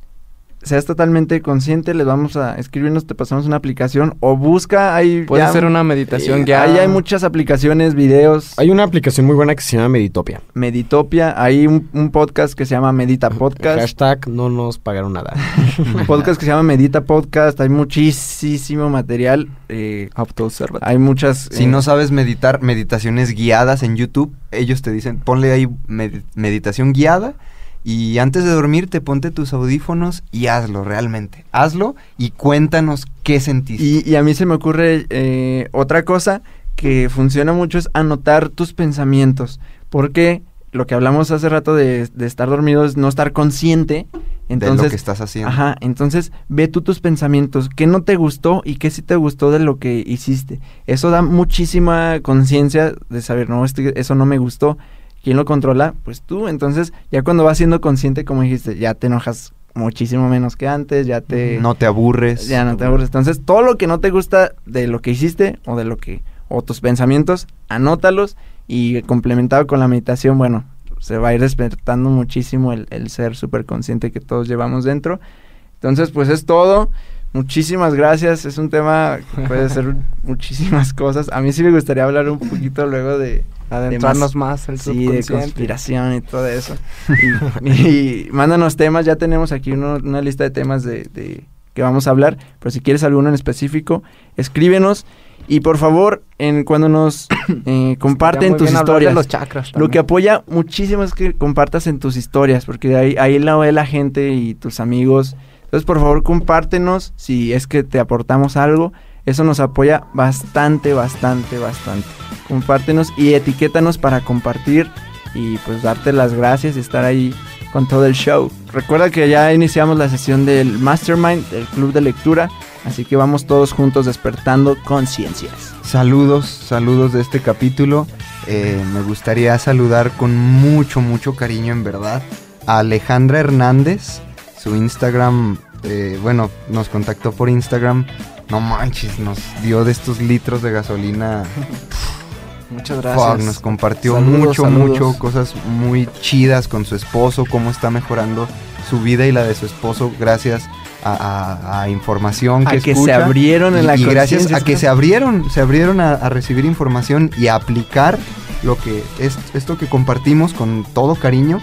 seas totalmente consciente, les vamos a escribirnos, te pasamos una aplicación o busca, hay... Puede ya- ser una meditación eh, ya. Ahí hay muchas aplicaciones, videos. Hay una aplicación muy buena que se llama Meditopia. Meditopia, hay un, un podcast que se llama Medita Podcast. Hashtag no nos pagaron nada. un podcast que se llama Medita Podcast. Hay muchísimo material. eh, hay muchas. Si eh, no sabes meditar, meditaciones guiadas en YouTube, ellos te dicen, ponle ahí med- meditación guiada y antes de dormirte ponte tus audífonos y hazlo realmente. Hazlo y cuéntanos qué sentiste. Y, y a mí se me ocurre eh, otra cosa que funciona mucho es anotar tus pensamientos. Porque lo que hablamos hace rato de, de estar dormido es no estar consciente. de Entonces, lo que estás haciendo. Ajá, entonces ve tú tus pensamientos, qué no te gustó y qué sí te gustó de lo que hiciste. Eso da muchísima conciencia de saber, no, este- eso no me gustó. ¿Quién lo controla? Pues tú. Entonces, ya cuando vas siendo consciente, como dijiste, ya te enojas muchísimo menos que antes, ya te... No te aburres. Ya no te aburres. Entonces, todo lo que no te gusta de lo que hiciste o de lo que... o tus pensamientos, anótalos y complementado con la meditación, bueno, se va a ir despertando muchísimo el, el ser súper consciente que todos llevamos dentro. Entonces, pues es todo. Muchísimas gracias. Es un tema que puede ser muchísimas cosas. A mí sí me gustaría hablar un poquito luego de... Adentrarnos más el Sí, de conspiración y todo eso. Y, y mándanos temas, ya tenemos aquí uno- una lista de temas de, de que vamos a hablar, pero si quieres alguno en específico, escríbenos y por favor, en cuando nos eh, comparten tus historias. De los chakras. Lo que apoya muchísimo es que compartas en tus historias, porque ahí, ahí la ve la gente y tus amigos. Entonces, por favor, compártenos si es que te aportamos algo. Eso nos apoya bastante, bastante, bastante. Compártenos y etiquétanos para compartir y pues darte las gracias y estar ahí con todo el show. Recuerda que ya iniciamos la sesión del Mastermind, del Club de Lectura, así que vamos todos juntos despertando conciencias. Saludos, saludos de este capítulo. Eh, me gustaría saludar con mucho, mucho cariño, en verdad, a Alejandra Hernández. Su Instagram, eh, bueno, nos contactó por Instagram. No manches, nos dio de estos litros de gasolina. Muchas Fuck, gracias. nos compartió Saludos, mucho, saludos. mucho, cosas muy chidas con su esposo, cómo está mejorando su vida y la de su esposo gracias a, a- a información A que, se abrieron en Y- la y gracias a que se abrieron, se abrieron a, a recibir información y a aplicar lo que es esto que compartimos con todo cariño.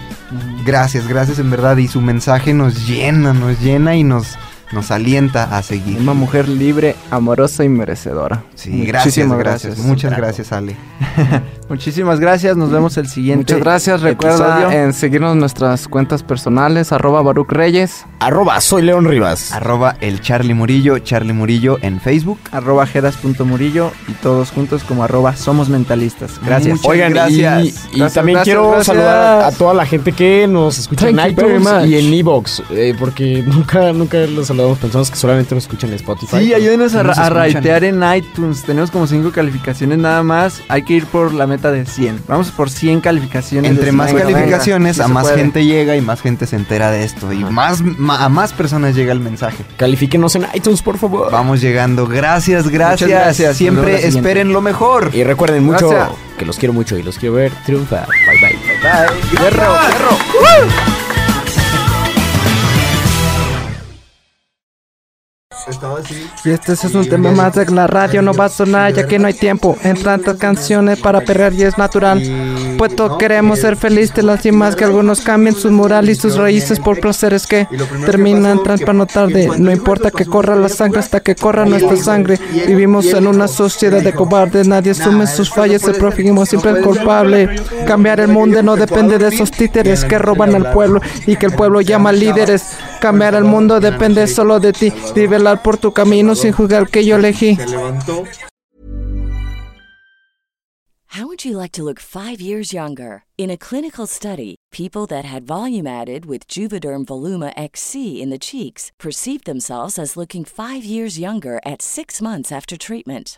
Gracias, gracias en verdad y su mensaje nos llena, nos llena y nos nos alienta a seguir. Una mujer libre, amorosa y merecedora. Sí, gracias, Muchísimas gracias. Muchas gracias, Ale. Muchísimas gracias, nos vemos el siguiente. Muchas gracias. Recuerda episodio. en seguirnos en nuestras cuentas personales, arroba Baruch Reyes. Arroba, soy León Rivas. Arroba el Charlie Murillo, Charlie Murillo en Facebook. arroba jeras.murillo y todos juntos como arroba somos mentalistas. Gracias. Muchas Oigan, y- gracias. y, Gracias, también gracias, quiero gracias. saludar a toda la gente que nos escucha Thank en you very iTunes much. y en Evox, eh, porque nunca, nunca los saludamos, pensamos que solamente nos escuchan en Spotify. Sí, ayúdenos a, raitear en iTunes. Tenemos como cinco calificaciones nada más. Hay que ir por la meta de 100. Vamos por 100 calificaciones. Entre más 100. Venga, calificaciones, a más puede. gente llega y más gente se entera de esto. Y más, ma- a más personas llega el mensaje. Califíquenos en iTunes, por favor. Vamos llegando. Gracias, gracias. gracias. Siempre esperen lo mejor. Y recuerden mucho Gracias. que los quiero mucho y los quiero ver triunfar. Bye bye. Bye. Fierro, fierro. Y este es un tema más de la radio, no va a sonar ya que no hay tiempo en tantas canciones para perrear y es natural. Puesto queremos ser felices, las más que algunos cambien sus moral y sus raíces por placeres que terminan temprano o tarde. No importa que corra la sangre hasta que corra nuestra sangre. Vivimos en una sociedad de cobardes, nadie asume sus fallas, el prójimo siempre es culpable. Cambiar el mundo no depende de esos títeres que roban al pueblo y que el pueblo llama líderes. Cambiar el mundo depende solo de ti, por tu camino sin juzgar que yo elegí. How would you like to look five years younger? In a clinical study, people that had volume added with Juvederm Voluma XC in the cheeks perceived themselves as looking five years younger at six months after treatment.